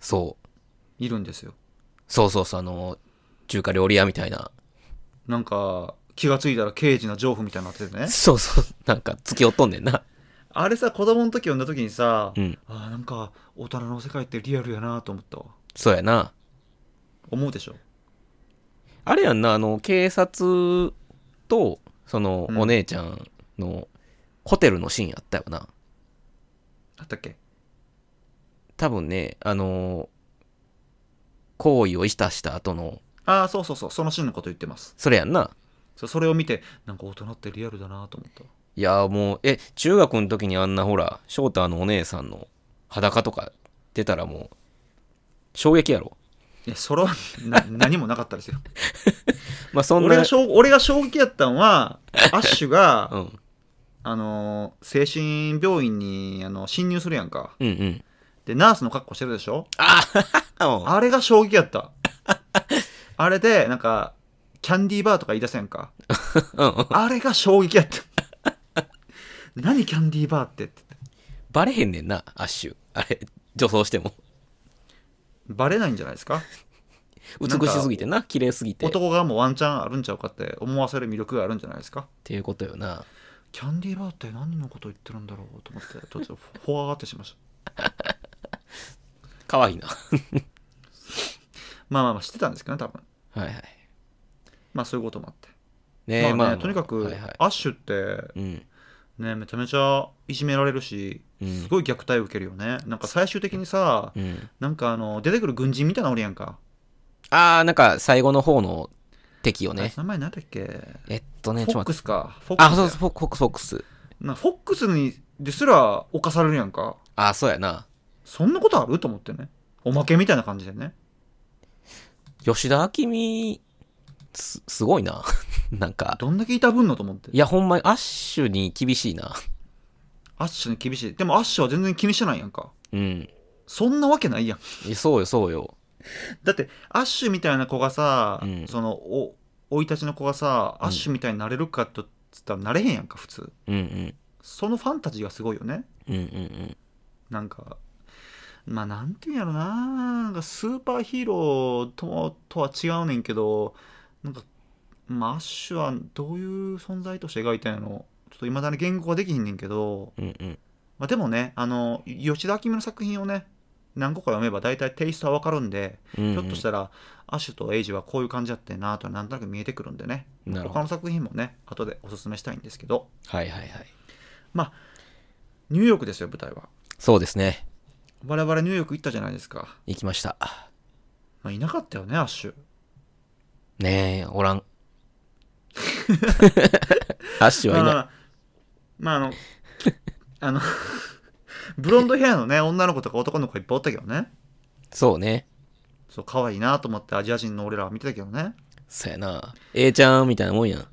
そう。いるんですよ。そうそうそう、あの、中華料理屋みたいな。なんか、気がついたら刑事な情婦みたいになっててね。そうそう、なんか、突き落とんねんな。あれさ、子供の時読んだ時にさ、うん。あーなんか、大人の世界ってリアルやなと思ったわ。そうやな。思うでしょ？あれやんな、あの、警察と、その、うんお姉ちゃんの、ホテルのシーンやったよな。あったっけ？多分ね、あの、行為をしたした後の、ああ、そうそうそう、そのシーンのこと言ってます。それやんな。そうそれを見て、なんか大人ってリアルだなと思った。いや、もう、え、中学の時にあんなほら、翔太のお姉さんの裸とか出たらもう、衝撃やろ。いや、それはな 何もなかったですよ。まあ、そんな、俺が衝俺が衝撃やったんは、アッシュが、うん。あのー精神病院にあの侵入するやんか。うんうん。で、ナースの格好してるでしょ？ああ あれが衝撃やった。あれで、なんか、キャンディーバーとか言い出せやんか。あれが衝撃やった。何キャンディーバーって？ってバレへんねんな、アッシュ。あれ、女装しても。バレないんじゃないですか？美しすぎてな、綺麗すぎて。っ男がもうワンチャンあるんちゃうかって思わせる魅力があるんじゃないですか？ていうことよな。キャンディーバーって何のこと言ってるんだろうと思って、ちょっとフォワーってしました。かわいいな。まあまあまあ、知ってたんですけどね、多分。はいはい。まあそういうこともあって。ねえ、まあね、まあ、とにかく、はいはい。アッシュって、うん。ね、めちゃめちゃいじめられるし、うんすごい虐待を受けるよね。なんか最終的にさ、うん。なんかあの、出てくる軍人みたいなのおるやんか。あー、なんか最後の方の敵よね。名前なんだっけ？えっとね、フォッ。クスか。フォックスあ、やそうそう、フォックス、フォックス。なフォックスにですら侵されるやんか。あ、そうやな。そんなことある？と思ってね。おまけみたいな感じでね。吉田明美、す、すごいな。なんか、どんだけいたぶんのと思ってい。や、ほんまにアッシュに厳しいな。アッシュに厳しい。でもアッシュは全然気にしてないやんか。うん。そんなわけないやん。そうよ、そうよ。だって、アッシュみたいな子がさ、うんその、お、生い立ちの子がさ、アッシュみたいになれるかとつったらなれへんやんか、普通。うんうん。そのファンタジーがすごいよね。うんうんうん。なんか、まあ、なんていうんやろな。なんかスーパーヒーローともとは違うねんけど、なんか、まあ、アッシュはどういう存在として描いたんやろ。ちょっと未だに言語ができひんねんけど、うんうん。まあ、でもね、あの、吉田明美の作品をね、何個か読めば大体テイストはわかるんで、うんうんひょっとしたら、アッシュとエイジはこういう感じやってんなとはなんとなく見えてくるんでね、他の作品もね、後でおすすめしたいんですけど、はいはいはい。ニューヨークですよ、舞台は。そうですね。我々ニューヨーク行ったじゃないですか。行きました。まあ、いなかったよね、アッシュ。ねえ、おらん。アッシュはいない。まあ、まあ、あの、あの、ブロンドヘアのね、女の子とか男の子いっぱいおったけどね。そうね。そう、可愛いなと思ってアジア人の俺らは見てたけどね。そうやな。A ちゃんみたいなもんやん。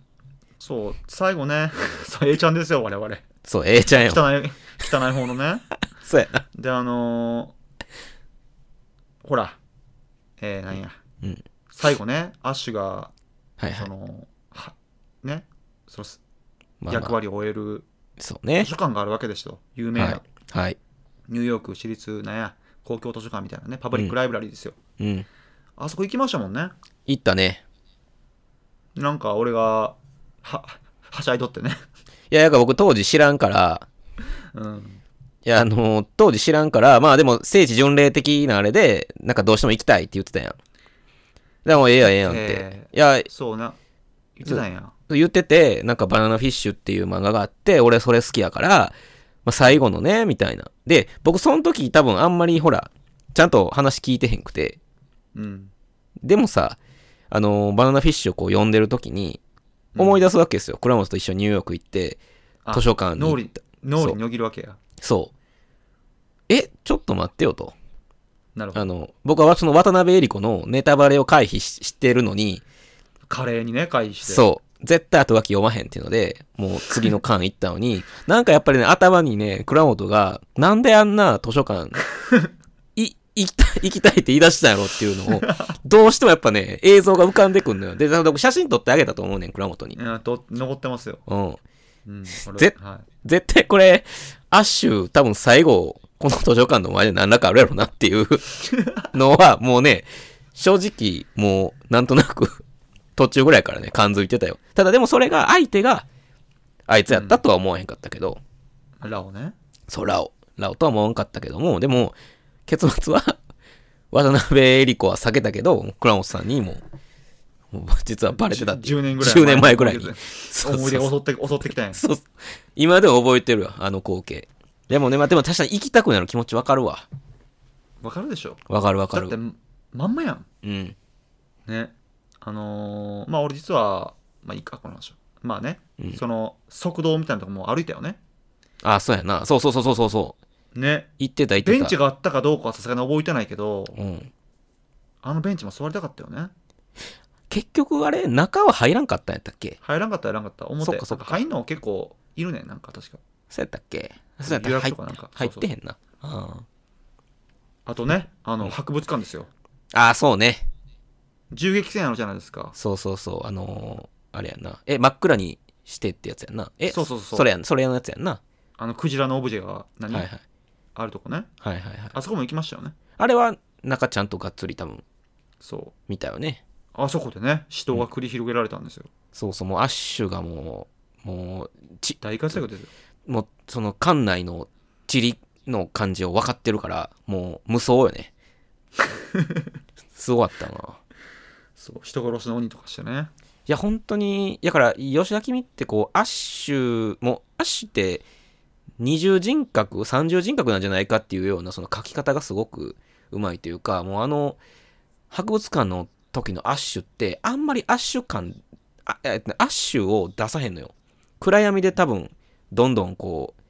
そう、最後ね、そう、A ちゃんですよ、我々。そう、A ちゃんよ。汚い、汚い方のね。そうやな。で、あのーほら、えー、なんや、うん。最後ね、アッシュが、はいはい。その、は、ね、その役割を終えるそうね図。書館があるわけですよ。有名な、はい。はい。ニューヨーク市立なんや、公共図書館みたいなね、パブリックライブラリーですよ。うん。あそこ行きましたもんね。行ったね。なんか俺が、は、はしゃいどってね。いや、だから僕当時知らんから、うん。いや、あの当時知らんから、まあでも聖地巡礼的なあれで、なんかどうしても行きたいって言ってたやん。でもうええやんええやんって。えいや、そうな、言ってたんや。言ってて、なんかバナナフィッシュっていう漫画があって、俺それ好きやから、まあ、最後のね、みたいな。で、僕その時多分あんまりほら、ちゃんと話聞いてへんくて、うんでもさ、あのーバナナフィッシュをこう読んでる時に、思い出すわけですよ。倉本と一緒にニューヨーク行って、あ図書館に行った。脳裏によぎるわけやそう。え、ちょっと待ってよと。なるほどあの、僕はその渡辺恵理子のネタバレを回避ししてるのに、華麗にね回避してそう。絶対後書き読まへんっていうので、もう次の巻行ったのに、なんかやっぱりね、頭にね、倉本が、なんであんな図書館、い、行きたい、行きたいって言い出したんやろっていうのを、どうしてもやっぱね、映像が浮かんでくんのよ。で、写真撮ってあげたと思うねん、倉本にい。やと残ってますよ、うん。うん、俺ぜはい絶対これ、アッシュ、多分最後、この図書館の前で何らかあるやろなっていうのは、もうね、正直、もう、なんとなく、途中ぐらいからね、感づいてたよ。ただでもそれが、相手が、あいつやったとは思わへんかったけど、ラオねそう、ラオ。ラオとは思わんかったけども、でも、結末は、渡辺恵理子は避けたけど、倉本さんにも、もう実はバレてたっていう。10年ぐらい10年前ぐらいに。思い出が襲って襲ってきたんやそう今でも覚えてるよ、あの光景。でもね、まあ、でも確かに行きたくなる気持ちわかるわ。わかるでしょわかるわかだってる。まんまやんうん。ねあのーまあ俺実はまあいいかこの話は。まあね、うん。その側道みたいなとこも歩いたよね。あ、そうやな。そうそうそうそうそうそう。ね。行ってた行ってた。ベンチがあったかどうかはさすがに覚えてないけどうん。あのベンチも座りたかったよね。結局あれ、中は入らんかったんやったっけ？入らんかった入らんかった。表。そっかそっか。入んの結構いるねなんか確か。そうやったっけ？そうやった。予入っ約とかなんか。入ってへんな。ああとねあの博物館ですよ。ああ、そうね。銃撃戦あるじゃないですかそうそうそう。あのー、あれやんな。え、真っ暗にしてってやつやんな。え、そうそうそうそれやん、それのやつやんな。あのクジラのオブジェが何、はいはい。あるとこねはいはいはい。あそこも行きましたよねあれは、中ちゃんとがっつり多分、そう見たよね。あそこでね死闘が繰り広げられたんですよ、そうそう、もうアッシュがもう、もう、ち、大活躍ですよもう、その館内の地理の感じを分かってるから、もう無双よね。すごかったな。そう人殺しの鬼とかしてねいや、本当に、だから、吉田君ってこう、アッシュ、もう、アッシュって、二重人格、三重人格なんじゃないかっていうような、その書き方がすごくうまいというか、もうあの、博物館の時のアッシュって、あんまりアッシュ感、アッシュを出さへんのよ。暗闇で多分、どんどんこう、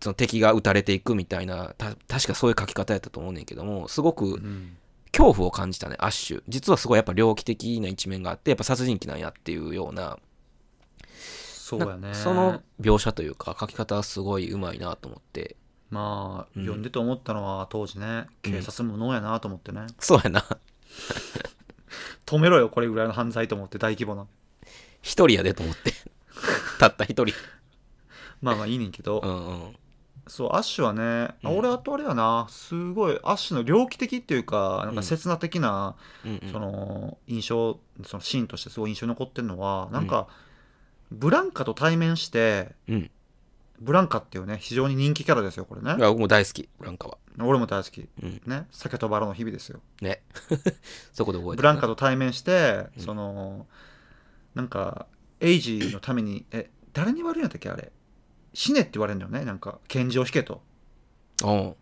その敵が撃たれていくみたいな、た確かそういう書き方やったと思うねんけども、すごくうん恐怖を感じたね、アッシュ。実はすごいやっぱ猟奇的な一面があって、やっぱ殺人鬼なんやっていうような、そうやねなその描写というか書き方はすごいうまいなと思って。まあ、うん読んでて思ったのは当時ね警察無能やなと思ってね、そうやな。止めろよこれぐらいの犯罪と思って大規模な一人やでと思って。たった一人。まあまあいいねんけど、うんうん。そうアッシュはね、あうん。俺あとあれやな。すごいアッシュの猟奇的っていうかなんか刹那的な、うんうん。その印象そのシーンとしてすごい印象に残ってるのはなんか、ブランカと対面してうん。ブランカっていうね非常に人気キャラですよこれね。いや僕も大好き、ブランカは。俺も大好き。うん。ね酒とバラの日々ですよ。ね。そこで覚えてブランカと対面して、うん。そのなんかエイジのためにえ誰に言われるんやったっけあれ？死ねって言われるんだよねなんか拳銃を引けと。お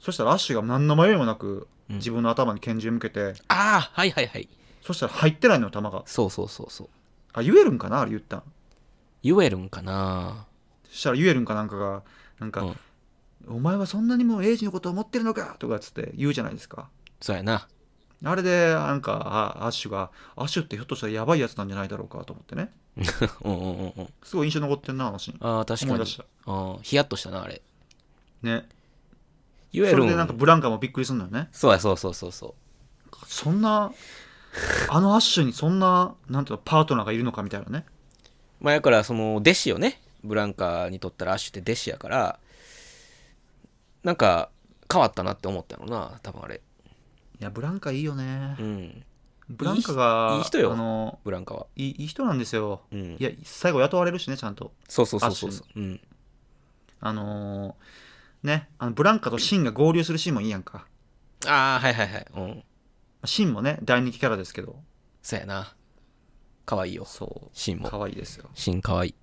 そしたらアッシュが何の迷いもなくうん。自分の頭に拳銃向けて、ああ、はいはいはい。そしたら入ってないのよ弾が。そうそうそうそう。あ言えるんかなあれ言ったん。言えるんかな。そしたら言えるんかなんかがなんか、うん。お前はそんなにもエイジのことを思ってるのかとかっつって言うじゃないですか。そうやな。あれでなんかあアッシュがアッシュってひょっとしたらやばいやつなんじゃないだろうかと思ってね うんうんうんうん。すごい印象に残ってんなあのシーンああ、確かに思い出し。たああ、ヒヤッとしたな、あれ。ね言えるんそれでなんかブランカもびっくりするのよねそうや、そうそうそうそう。そんなあのアッシュにそんななんていうのパートナーがいるのかみたいなねまあ、だから、その、弟子をね、ブランカにとったらアッシュって弟子やから、なんか、変わったなって思ったのな、多分あれ。いやブランカいいよねうん。ブランカがいい人よあのブランカは。いい人なんですようんい。や最後雇われるしねちゃんとそうそうそうそうそう。うん。あのーねあのブランカとシンが合流するシーンもいいやんかああ、はいはいはい。うん。シンもね大人気キャラですけどそうやな。かわいいよ。そうシンも。可愛いですよシンかわいい。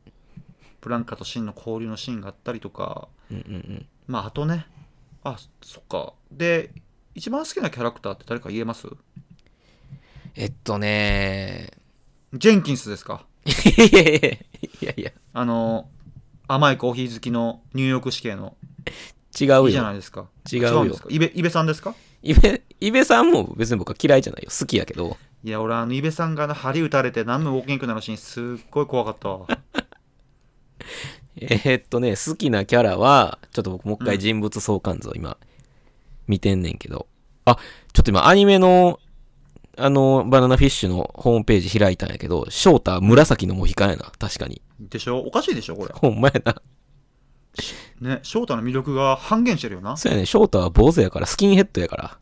ブランカとシンの交流のシーンがあったりとかうんうんうん。まああとねあそっかで一番好きなキャラクターって誰か言えます？えっとね。ジェンキンスですか？いやいやいやいや。いや、あの甘いコーヒー好きのニューヨーク市警の。違ういいじゃなよ。いですか。違うよ。んですか？イベイベさんですか？イベ、イベさんも別に僕は嫌いじゃないよ。好きやけど。いや俺あのイベさんがあの針打たれて何も動けんくなるシーンすっごい怖かったわ。えーっとね、好きなキャラは、ちょっと僕もう一回人物相関図を今、見てんねんけど。あ、ちょっと今アニメの、あの、バナナフィッシュのホームページ開いたんやけど、翔太紫のモヒカンやな。確かに。でしょ？おかしいでしょこれほんまやな。ね翔太の魅力が半減してるよなそうやね、翔太は坊主やから、スキンヘッドやから。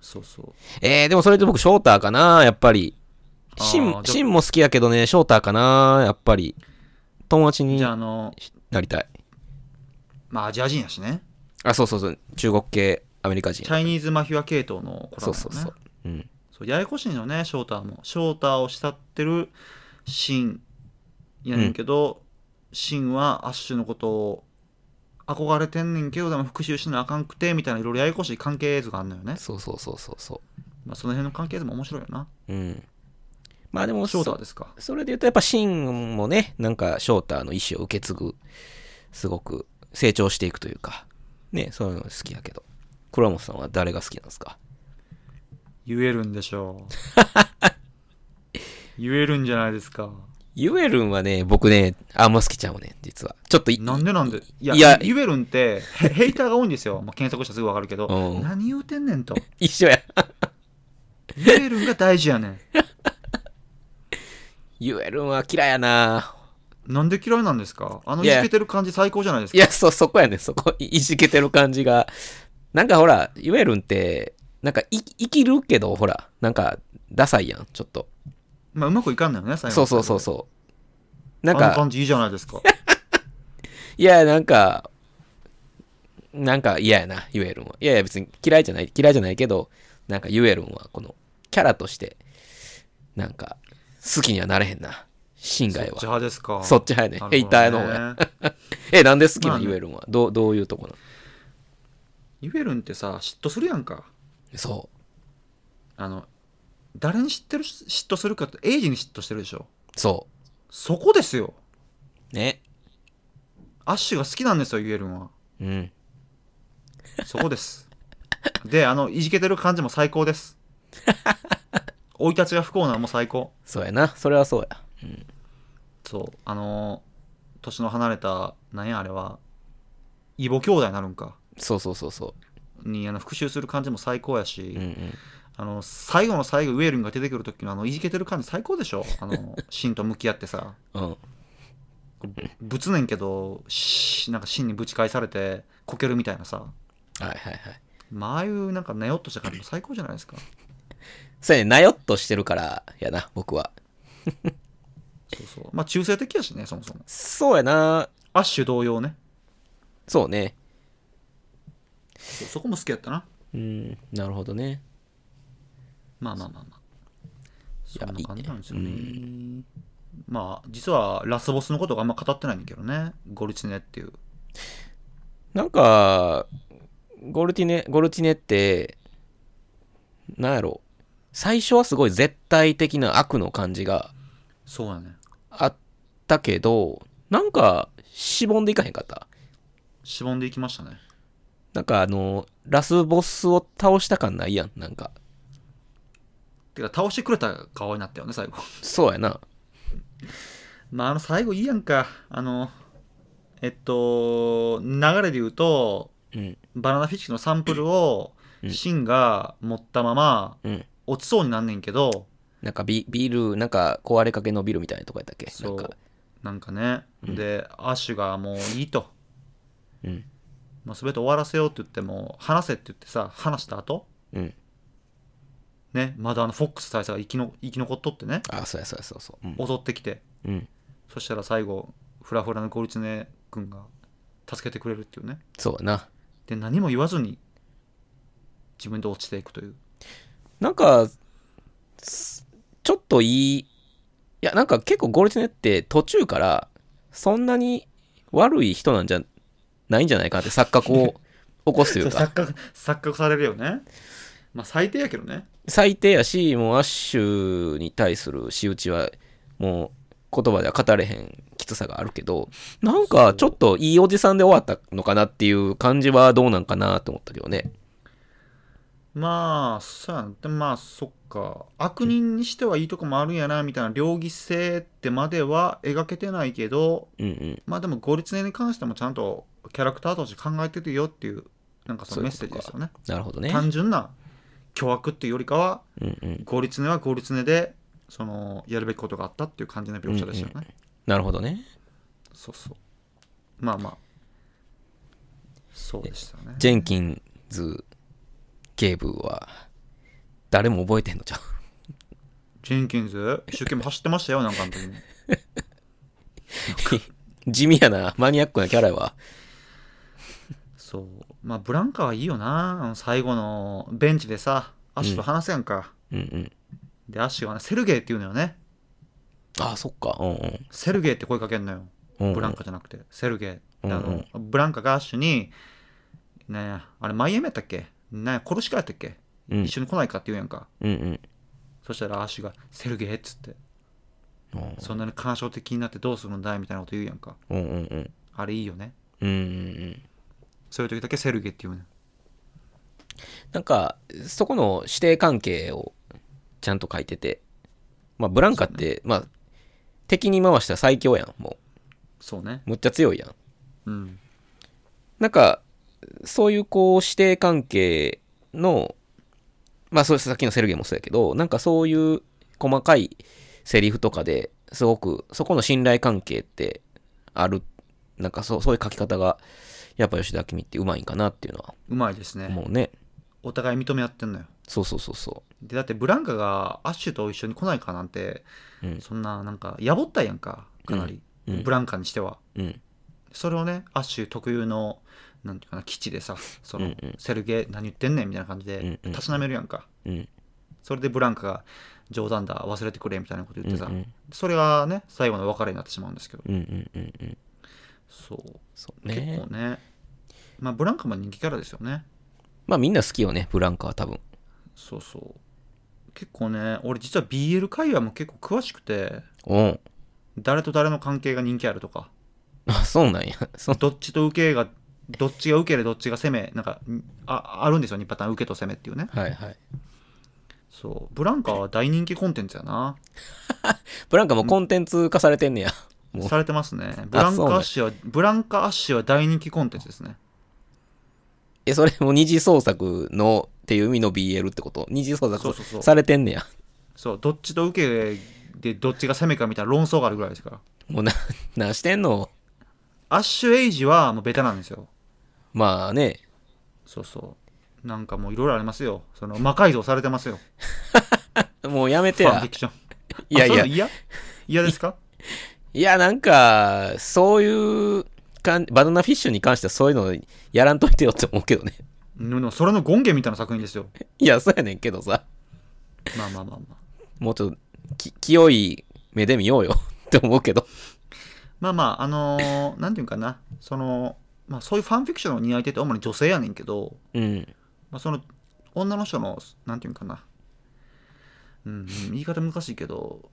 そうそうえー、でもそれで僕、翔太かな、やっぱり。シンシンも好きやけどね、翔太かな、やっぱり。友達になりたい。まあアジア人やしねあ、そうそうそう、中国系アメリカ人チ。ャイニーズマフィア系統の子だもんねそうそうそう。うん。そうややこしいのね翔太も翔太を慕ってるシンやねんけど、シンはアッシュのことを憧れてんねんけどでも復讐しなあかんくてみたいないろいろややこしい関係図があんのよね、そうそうそうそうそまあ、その辺の関係図も面白いよなう。うん。まあでも、翔太そはですか？それで言うと、やっぱシンもね、なんか翔太の意思を受け継ぐ、すごく成長していくというか、ね、そういうの好きやけど。倉本さんは誰が好きなんですか？言えるんでしょう。言えるんじゃないですか。ユエルンはね、僕ね、あんま好きちゃうね、実は。ちょっとい、なんでなんで？いやいやユエルンってヘヘイターが多いんですよ、まあ、検索したらすぐ分かるけど、うん。何言うてんねんと。一緒や。ユエルンが大事やねん。ユエルンは嫌いやな。なんで嫌いなんですか？あのいじけてる感じ最高じゃないですか。いや、そ、そこやね、そこ、いいじけてる感じが。なんかほら、ユエルンって、なんかい生きるけど、ほら、なんか、ダサいやん、ちょっと。まあうまくいかんのよね最後そうそうそうそう。なんか、あの感じいいじゃないですか いや、なんか、なんか嫌やな、ユエルンは。いやいや、別に嫌いじゃない、嫌いじゃないけど、なんかユエルンは、この、キャラとして、なんか、好きにはなれへんな。心外そっちは。派ですかそっち派やね ヘイターの方や え、なんで好きなまあねユエルンは？どう、どういうとこなの？ユエルンってさ嫉妬するやんかそあの誰に知ってる嫉妬するかってエイジに嫉妬してるでしょう。そそこですよう。ね。アッシュが好きなんですよユエルンはうん。そこですであのいじけてる感じも最高です 生い立ちが不幸なのも最高そうやな。それはそうや。そうあのー年の離れたなんやあれは異母兄弟になるんかそうそうそうそにあの復讐する感じも最高やし、う。うんうん。あの最後の最後ウェールンが出てくる時のあのいじけてる感じ最高でしょ？あの シンと向き合ってさうん。ぶつねんけどしなんかシンにぶち返されてこけるみたいなさはいはいはい。まあああいうなんかねよっとした感じも最高じゃないですかそうやね、なよっとしてるから、やな、僕は。そうそうまあ中性的やしねそもそもそうやな。アッシュ同様ねそうね。そこも好きやったな。うん、なるほどね。まあまあまあまあ。そんな感じなんですよね。まあ実はラスボスのことがあんま語ってないんだけどね。ゴルチネっていう。なんか、ゴルティネ、ゴルティネって、なんやろ。最初はすごい絶対的な悪の感じがそうやね。あったけど、なんか、しぼんでいかへんかった？しぼんでいきましたねなんかあの、ラスボスを倒した感ないやん、なんか。てか倒してくれた顔になったよね最後。そうやな。まああの最後いいやんか。あのえっと流れで言うとうん、バナナフィッシュのサンプルをうん。シンが持ったままうん。落ちそうになんねんけどなんかビビル、なんか壊れかけのビルみたいなとこやったっけ？なそう。んか、なんかね、うん。でアッシュがもういいと、うん、まあ、全て終わらせようって言っても話せって言ってさ話した後うん。ねまだあのフォックス大佐が生きの生き残っとってねあ、そうやそうやそうそう。うん。襲ってきてうん、そしたら最後フラフラのゴリツネ君が助けてくれるっていうねそうやな。で何も言わずに自分で落ちていくというなんか、すちょっといいや、なんか結構ゴリツネって途中から、そんなに悪い人なんじゃないんじゃないかなって錯覚を 起こすというか、錯覚錯覚されるよね。まあ最低やけどね。最低やし、もうアッシュに対する仕打ちは、もう言葉では語れへんきつさがあるけど、なんかちょっといいおじさんで終わったのかなっていう感じはどうなんかなと思ったけどね。まあそうやん。まあそっか悪人にしてはいいとこもあるんやなみたいな両義性ってまでは描けてないけどうんうん。まあでもゴリツネに関してもちゃんとキャラクターとして考えてるよっていうなんかそのメッセージですよねなるほどね。単純な巨悪っていうよりかはうんうん。ゴリツネはゴリツネでそのやるべきことがあったっていう感じの描写でしたよね、なるほどね。そうそうまあまあそうでしたねジェンキンズ警部は、誰も覚えてんのじゃん。ジェンキンズ一生懸命走ってましたよなんかの時。に 地味やな、マニアックなキャラやわ。そう。まあブランカはいいよな。あの最後のベンチでさアッシュと話すやんか、うんうん。でアッシュがねセルゲイって言うのよね。ああ、そっか。うんうん。セルゲイって声かけんのよ。うんうん。ブランカじゃなくて。セルゲイ、あのブランカがアッシュにねえあれマイアミやったっけ？ねえ殺しかやったっけ、うん。一緒に来ないかって言うやんか。うんうん。そしたらアッシュが「セルゲイ」っつって。うんそんなに感傷的になってどうするんだいみたいなこと言うやんか。うんうんうん。あれいいよね。うんうんうん。そういう時だけセルゲイって言うねなんか、そこの指定関係をちゃんと書いてて、まあ、ブランカって、まあ、敵に回したら最強やん、もそうね。う。むっちゃ強いやん。うん。なんか、そういうこう、指定関係の、まあ、そうさっきのセルゲイもそうやけど、なんかそういう細かいセリフとかですごく、そこの信頼関係ってある、なんかそうそういう書き方が、やっぱ吉田明美ってうまいんかなっていうのはうまいですね。思うね。お互い認め合ってんのよ。そうそうそうそでだってブランカがアッシュと一緒に来ないかなんて、うん。そんななんかやぼったいやんかかなり、うん。うん。ブランカにしては。う。うん。それをねアッシュ特有のなんていうかな基地でさその、うんうんセルゲ何言ってんねんみたいな感じうんうんでたしなめるやんか、うん。それでブランカが冗談だ忘れてくれみたいなこと言ってさ、うんうんそれがね最後の別れになってしまうんですけどうんうんうんうん。そうそう結ね構。ねまあブランカも人気キャラですよねまあみんな好きよね、ブランカは多分。そうそう結構ね俺実は BL 会話も結構詳しくてうん。誰と誰の関係が人気あるとかあ、そうなんや。そどっちと受けがどっちが受けでどっちが攻めなんかんああるんですよ2パターン受けと攻めっていうね。はいはい。そう。ブランカは大人気コンテンツやな。ブランカもコンテンツ化されてんねや。もう。されてますね。ブランカアッシュはブランカアッシュは大人気コンテンツですね。え、それも二次創作のっていう意味の BL ってこと？二次創作されてんねや。そう。どっちと受けでどっちが攻めかみたいな論争があるぐらいですから。もうな、なしてんの？アッシュエイジはもうベタなんですよまあね。そうそうなんかもういろいろありますよその魔改造されてますよ もうやめてやファンフィ。クションいやいや嫌嫌ですか？いや、なんか、そういうかん、バナナフィッシュに関してはそういうのやらんといてよって思うけどね。それの権限みたいな作品ですよ いや、そうやねんけどさ。まあまあまあまあもうちょっと、き清い目で見ようよって思うけど。まあまああのーなんていうかなそのまあそういうファンフィクションの担い手って主に女性やねんけど、うん。まあ、その女の人のなんていうかな。うんうん言い方難しいけど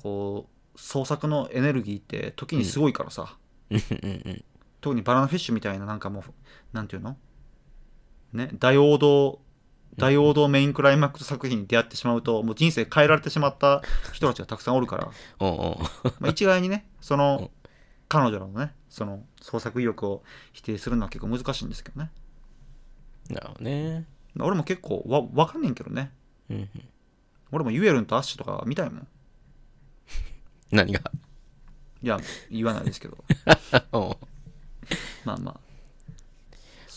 こう創作のエネルギーって時にすごいからさ、うん。特にバナナフィッシュみたいななんかもうなんていうの？ね大王道大王道メインクライマックス作品に出会ってしまうともう人生変えられてしまった人たちがたくさんおるから、まあ、一概にねそうんの彼女のねその創作意欲を否定するのは結構難しいんですけどね。なるほどね。まあ俺も結構わ分かんねんけどね。うんうん。俺もユエルンとアッシュとか見たいもん。何が？いや言わないですけど。まあまあ。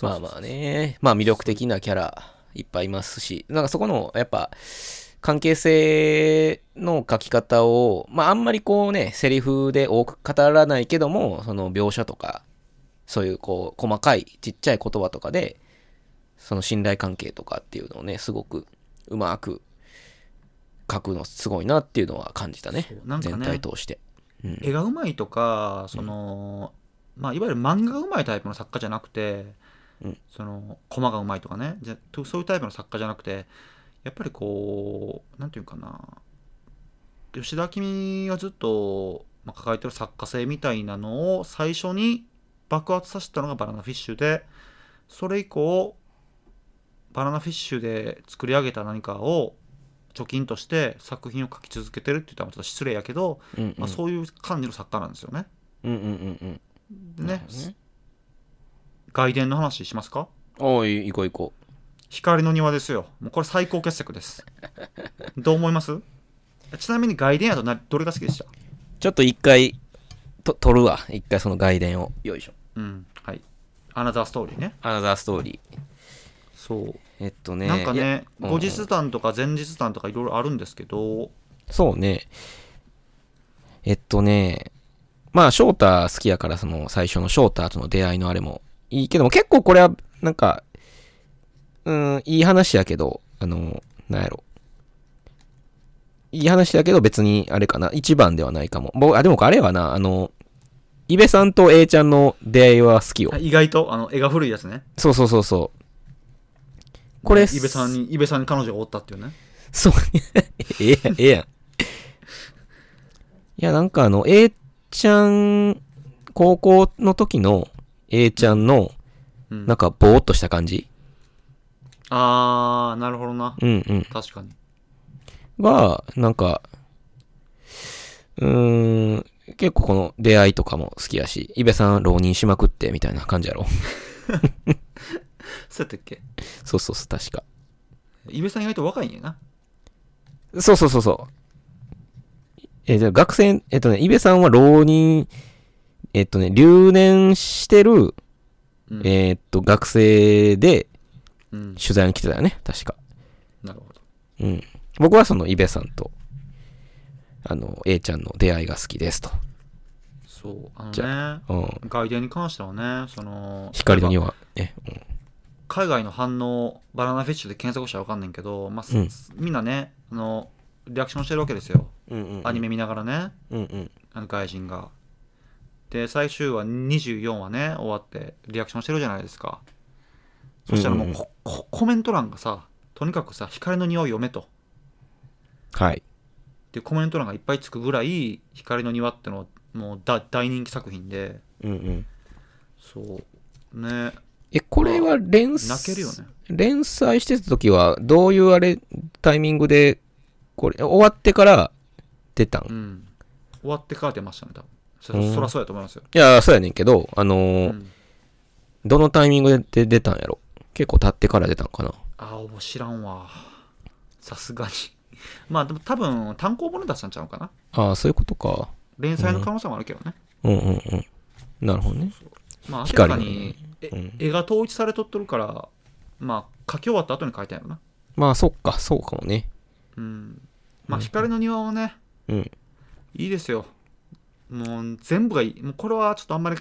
まあまあね。まあ魅力的なキャラいっぱいいますし、なんかそこの、やっぱ、関係性の書き方を、まああんまりこうね、セリフで多く語らないけども、その描写とか、そういうこう、細かいちっちゃい言葉とかで、その信頼関係とかっていうのをね、すごくうまく描くのすごいなっていうのは感じたね。ね全体通して、うん、絵がうまいとかその、まあ、いわゆる漫画がうまいタイプの作家じゃなくて、うん。そのコマがうまいとかねじゃとそういうタイプの作家じゃなくてやっぱりこうなんていうかな。吉田明がずっと、まあ、抱えてる作家性みたいなのを最初に爆発させたのがバナナフィッシュでそれ以降バナナフィッシュで作り上げた何かを貯金として作品を書き続けてるって言ったらちょっと失礼やけど、うんうん。まあ、そういう感じの作家なんですよね。うんうんうんうん。でね。ね。外伝の話しますか？おい行こう行こ光の庭ですよ。もうこれ最高傑作です。どう思います？ちなみに外伝やとなどれが好きでした？うちょっと一回と撮るわ一回その外伝をよいしょうん。はい。アナザーストーリーね。アナザーストーリーそう。えっとねなんかね、うん後日談とか前日談とかいろいろあるんですけど、そうねえっとねまあ翔太好きやからその最初の翔太との出会いのあれもいいけども結構これはなんかうんいい話やけどあのなんやろ。いい話だけど別にあれかな。一番ではないかも。僕あでもあれはな。あのイベさんと A ちゃんの出会いは好きよ。あ意外と？あの絵が古いやつね。そうそうそうそう。これイベさんに、イベさんに彼女がおったっていうね。そう、ええやん、ええやん。いや、なんかあの、A ちゃん、高校の時の A ちゃんの、うん。なんか、ぼーっとした感じあー、なるほどな。うんうん。確かに。が、なんか、うーん、結構この出会いとかも好きやし、イベさん浪人しまくってみたいな感じやろ。そうやったっけ？そうそうそう、確か。イベさん意外と若いんやな。そうそうそうそう。え、じゃあ学生、えっとね、イベさんは浪人、えっとね、留年してる、うん。えーっと、学生でうん、取材に来てたよね、確か。なるほど。うん。僕はそのイベさんと、あの、A ちゃんの出会いが好きですと。そう。あじのね、うん。外伝に関してはね、その、光の庭。ね。うん海外の反応バナナフィッシュで検索したら分かんないけど、まあうんみんなねあのリアクションしてるわけですようんうんうん。アニメ見ながらねうんうん。あの外人がで最終話24話ね終わってリアクションしてるじゃないですかそしたらもううんうんここコメント欄がさとにかくさ光の庭を読めと。はい。でコメント欄がいっぱいつくぐらい光の庭ってのはもう大大人気作品で。うんうん。そう。ね。え、これは連泣けるよね。連載してた時は、どういうあれ、タイミングで、これ、終わってから出たん、いうん。終わってから出ましたね多分。そうん。そらそうやと思いますよ、や、そうやねんけど、あのーうん。どのタイミングで出たんやろ？結構経ってから出たんかなああ、知らんわ。さすがに。まあでも多分単行本で出したんちゃうかな。ああ、そういうことか。連載の可能性もあるけどね。うんうんうん。なるほどね。まあ明らかに、えうん絵が統一されとっとるから、まあ書き終わった後に書いたんやろな。まあ、そっか、そうかもね。うん。まあ光の庭はね、うん。いいですよ。もう全部がいい。もうこれはちょっとあんまり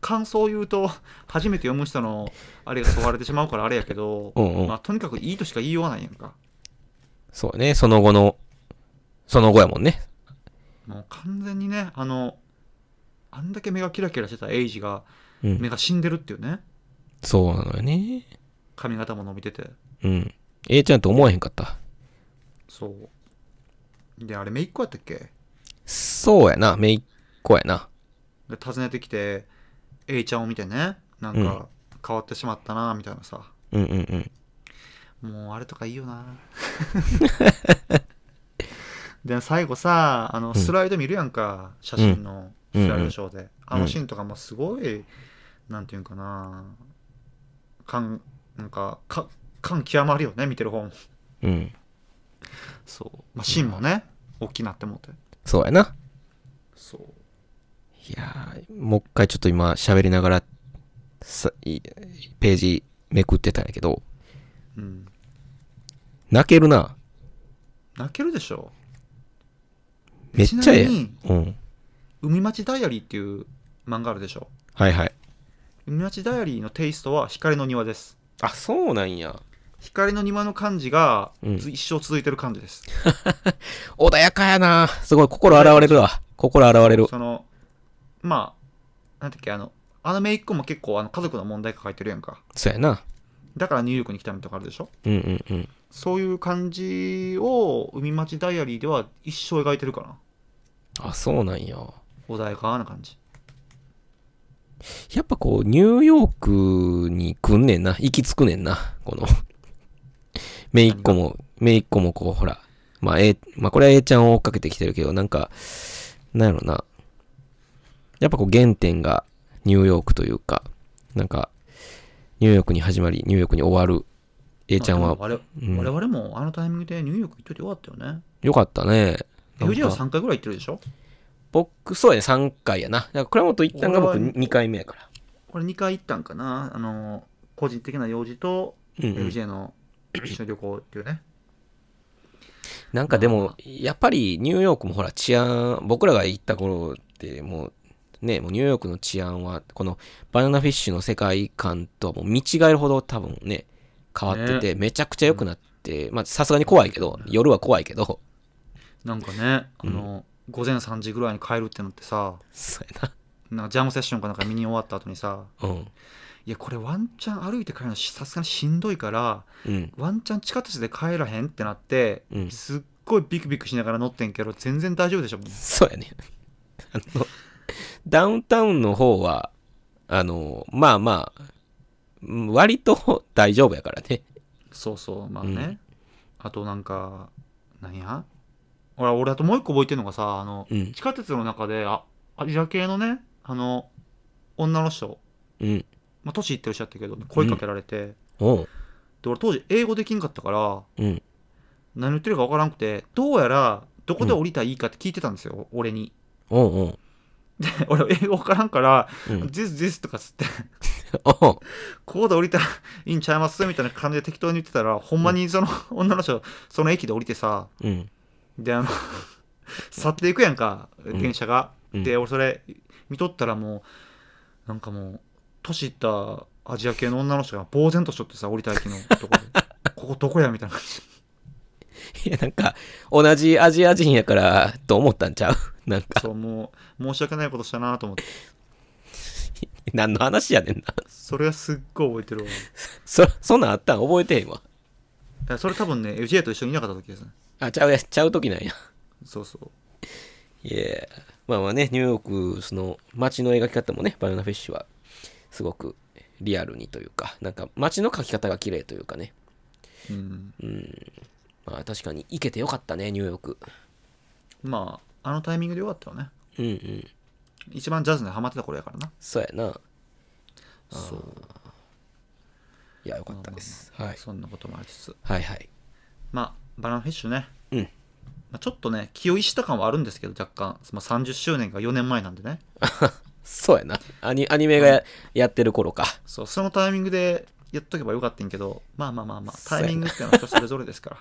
感想を言うと、初めて読む人のあれが問われてしまうからあれやけど、うんうんまあとにかくいいとしか言いようがないやんか。そうね、その後の、その後やもんね。もう完全にね、あの、あんだけ目がキラキラしてたエイジが、うん。目が死んでるっていうねそうなのよね。髪型も伸びててうん。A ちゃんと思わへんかった。そうであれ姪っ子やったっけ？そうやな、めいっ子やな。で訪ねてきて A ちゃんを見てねなんか変わってしまったなみたいなさ、うんうんうん。もうあれとかいいよな。で最後さあのん。スライド見るやんか、写真のうん。スライドショーで、あのシーンとかもすごい、なんていうんかな感なんかか感極まるよね見てる方も。うん。そう、まあ、芯もね、大きなって思って。そうやな。そういやー、もう一回ちょっと今喋りながら、ページめくってたんやけど、うん泣けるな。泣けるでしょめっちゃええうん。海町ダイアリーっていう漫画あるでしょはいはい。海町ダイアリーのテイストは光の庭ですあ、そうなんや。光の庭の感じが、うんず一生続いてる感じです 穏やかやなすごい心洗われるわ。心洗われる。そのまあなんてっけあのあの姪っ子も結構あの家族の問題抱えてるやんかそうやな。だからニューヨークに来たみたいなとこあるでしょ？うんうんうん。そういう感じを海町ダイアリーでは一生描いてるかなあ、そうなんや。穏やかな感じやっぱこう、ニューヨークに来んねんな。行き着くねんな。この、めいっ子も、めいっ子もこう、ほら。まあ、えまあ、これは A ちゃんを追っかけてきてるけど、なんか、なんやろな。やっぱこう、原点がニューヨークというか、なんか、ニューヨークに始まり、ニューヨークに終わる A ちゃんは、我々,、うん。我々もあのタイミングでニューヨーク行っといてよかったよね。よかったね。FJ はか。3回ぐらい行ってるでしょ？僕、そうやね、3回やな。だから倉本行ったんが僕俺は2回目やから。これ2回行ったんかな。あの個人的な用事とうんうん。FJ の一緒に旅行っていうね、なんかでも、やっぱりニューヨークもほら治安、僕らが行った頃ってもう、ね、もうニューヨークの治安は、このバナナフィッシュの世界観とはもう見違えるほど多分ね、変わってて、めちゃくちゃ良くなって、まあさすがに怖いけど、夜は怖いけど、なんかねあの、午前3時ぐらいに帰るってなってさそうやなんかジャムセッションかなんか見に終わった後にさな。うん。いやこれワンチャン歩いて帰るのしさすがにしんどいからうん。ワンチャン地下鉄で帰らへんってなって、うんすっごいビクビクしながら乗ってんけど全然大丈夫でしょそうやね。ダウンタウンの方は、あの、まあまあ、うん割と 大丈夫やからね。そうそうまあね、うんあとなんか何や？俺俺あともう一個覚えてるのがさあの、うん地下鉄の中であアジア系のねあの女の人うん。まあ年いってる人やったけど声かけられて、おう。で俺当時英語できんかったからうん。何言ってるか分からんくてどうやらどこで降りたらいいかって聞いてたんですよ、俺におうおう。で 俺英語分からんからうん「this this」とかつって。おう。ここで降りたらいいんちゃいますみたいな感じで適当に言ってたらほんまにその女の人その駅で降りてさうん。であの去っていくやんかん。電車が、うん。で俺それ見とったらもうなんかもう年いったアジア系の女の人が呆然としとってさ降りた駅のとこで。ここどこやみたいな感じいや、なんか、同じアジア人やから、と思ったんちゃう？なんか、そうもう申し訳ないことしたなと思って 何の話やねんな。それはすっごい覚えてるわい そ、そんなんあったん覚えてへんわ。やそれ多分ね FJ と一緒にいなかった時ですねあ、ちゃうや、ちゃう時なんや。そうそういや、まあまあね、ニューヨーク、その、街の描き方もね、バナナフィッシュは、すごくリアルにというか、なんか、街の描き方が綺麗というかね。うんまあ確かに、行けてよかったね、ニューヨーク。まああのタイミングでよかったよねうんうん。一番ジャズにハマってた頃やからなそうやな。そういや、よかったです。はい。そんなこともありつつはいはい。まあバナナフィッシュねうん。まあ、ちょっとね気負いした感はあるんですけど若干、まあ、30周年が4年前なんでね そうやな。アニアニメがややってる頃か。そうそのタイミングでやっとけばよかったんやけどまあまあまあまあタイミングっていうのは人それぞれですから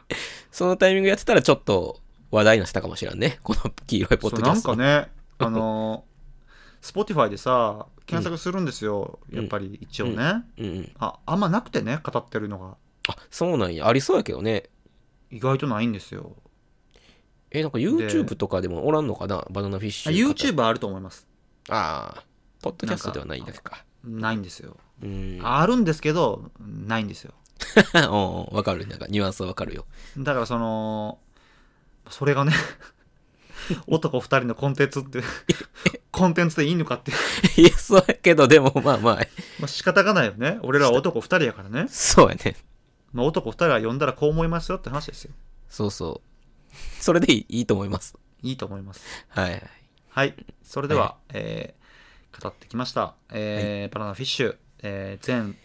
そのタイミングやってたらちょっと話題になってたかもしれんね。この黄色いポッドキャスト。なんかねあのー、Spotify でさ検索するんですよ、うんやっぱり一応ね、うんうん。ああんまなくてね語ってるのがあ、そうなんや。ありそうやけどね。意外とないんですよえ、なんか YouTube とかでもおらんのかな？バナナフィッシあュ。YouTube はあると思いますああ。ポッドキャストではないだけか。ないんですようん。あるんですけどないんですよ おうわかる。なんかニュアンスはわかるよ。だからそのそれがね 男二人のコンテンツって コンテンツでいいのかっていや、そうやけど、でもまあまあ、まあ仕方がないよね俺らは男二人やからね、そうやね。まあ、男二人は呼んだらこう思いますよって話ですよそうそう。それでいいいいと思います。いいと思いますはいはい。はいそれでは、えー語ってきました、えーバナナフィッシュ、えー全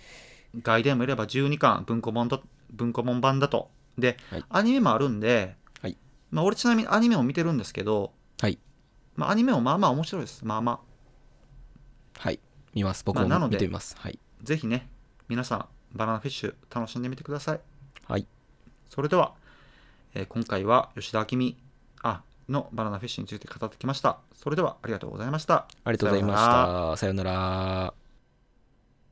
外伝もいれば12巻文庫本と文庫本版だとで、はいアニメもあるんで、はいまあ、俺ちなみにアニメも見てるんですけど、はい。まあ、アニメもまあまあ面白いですまあまあはい。見ます。僕もまあなので見てみます。はい。ぜひね、皆さん、バナナフィッシュ楽しんでみてください。はい。それでは、えー今回は吉田明美あのバナナフィッシュについて語ってきました。それではありがとうございました。ありがとうございました。さようなら。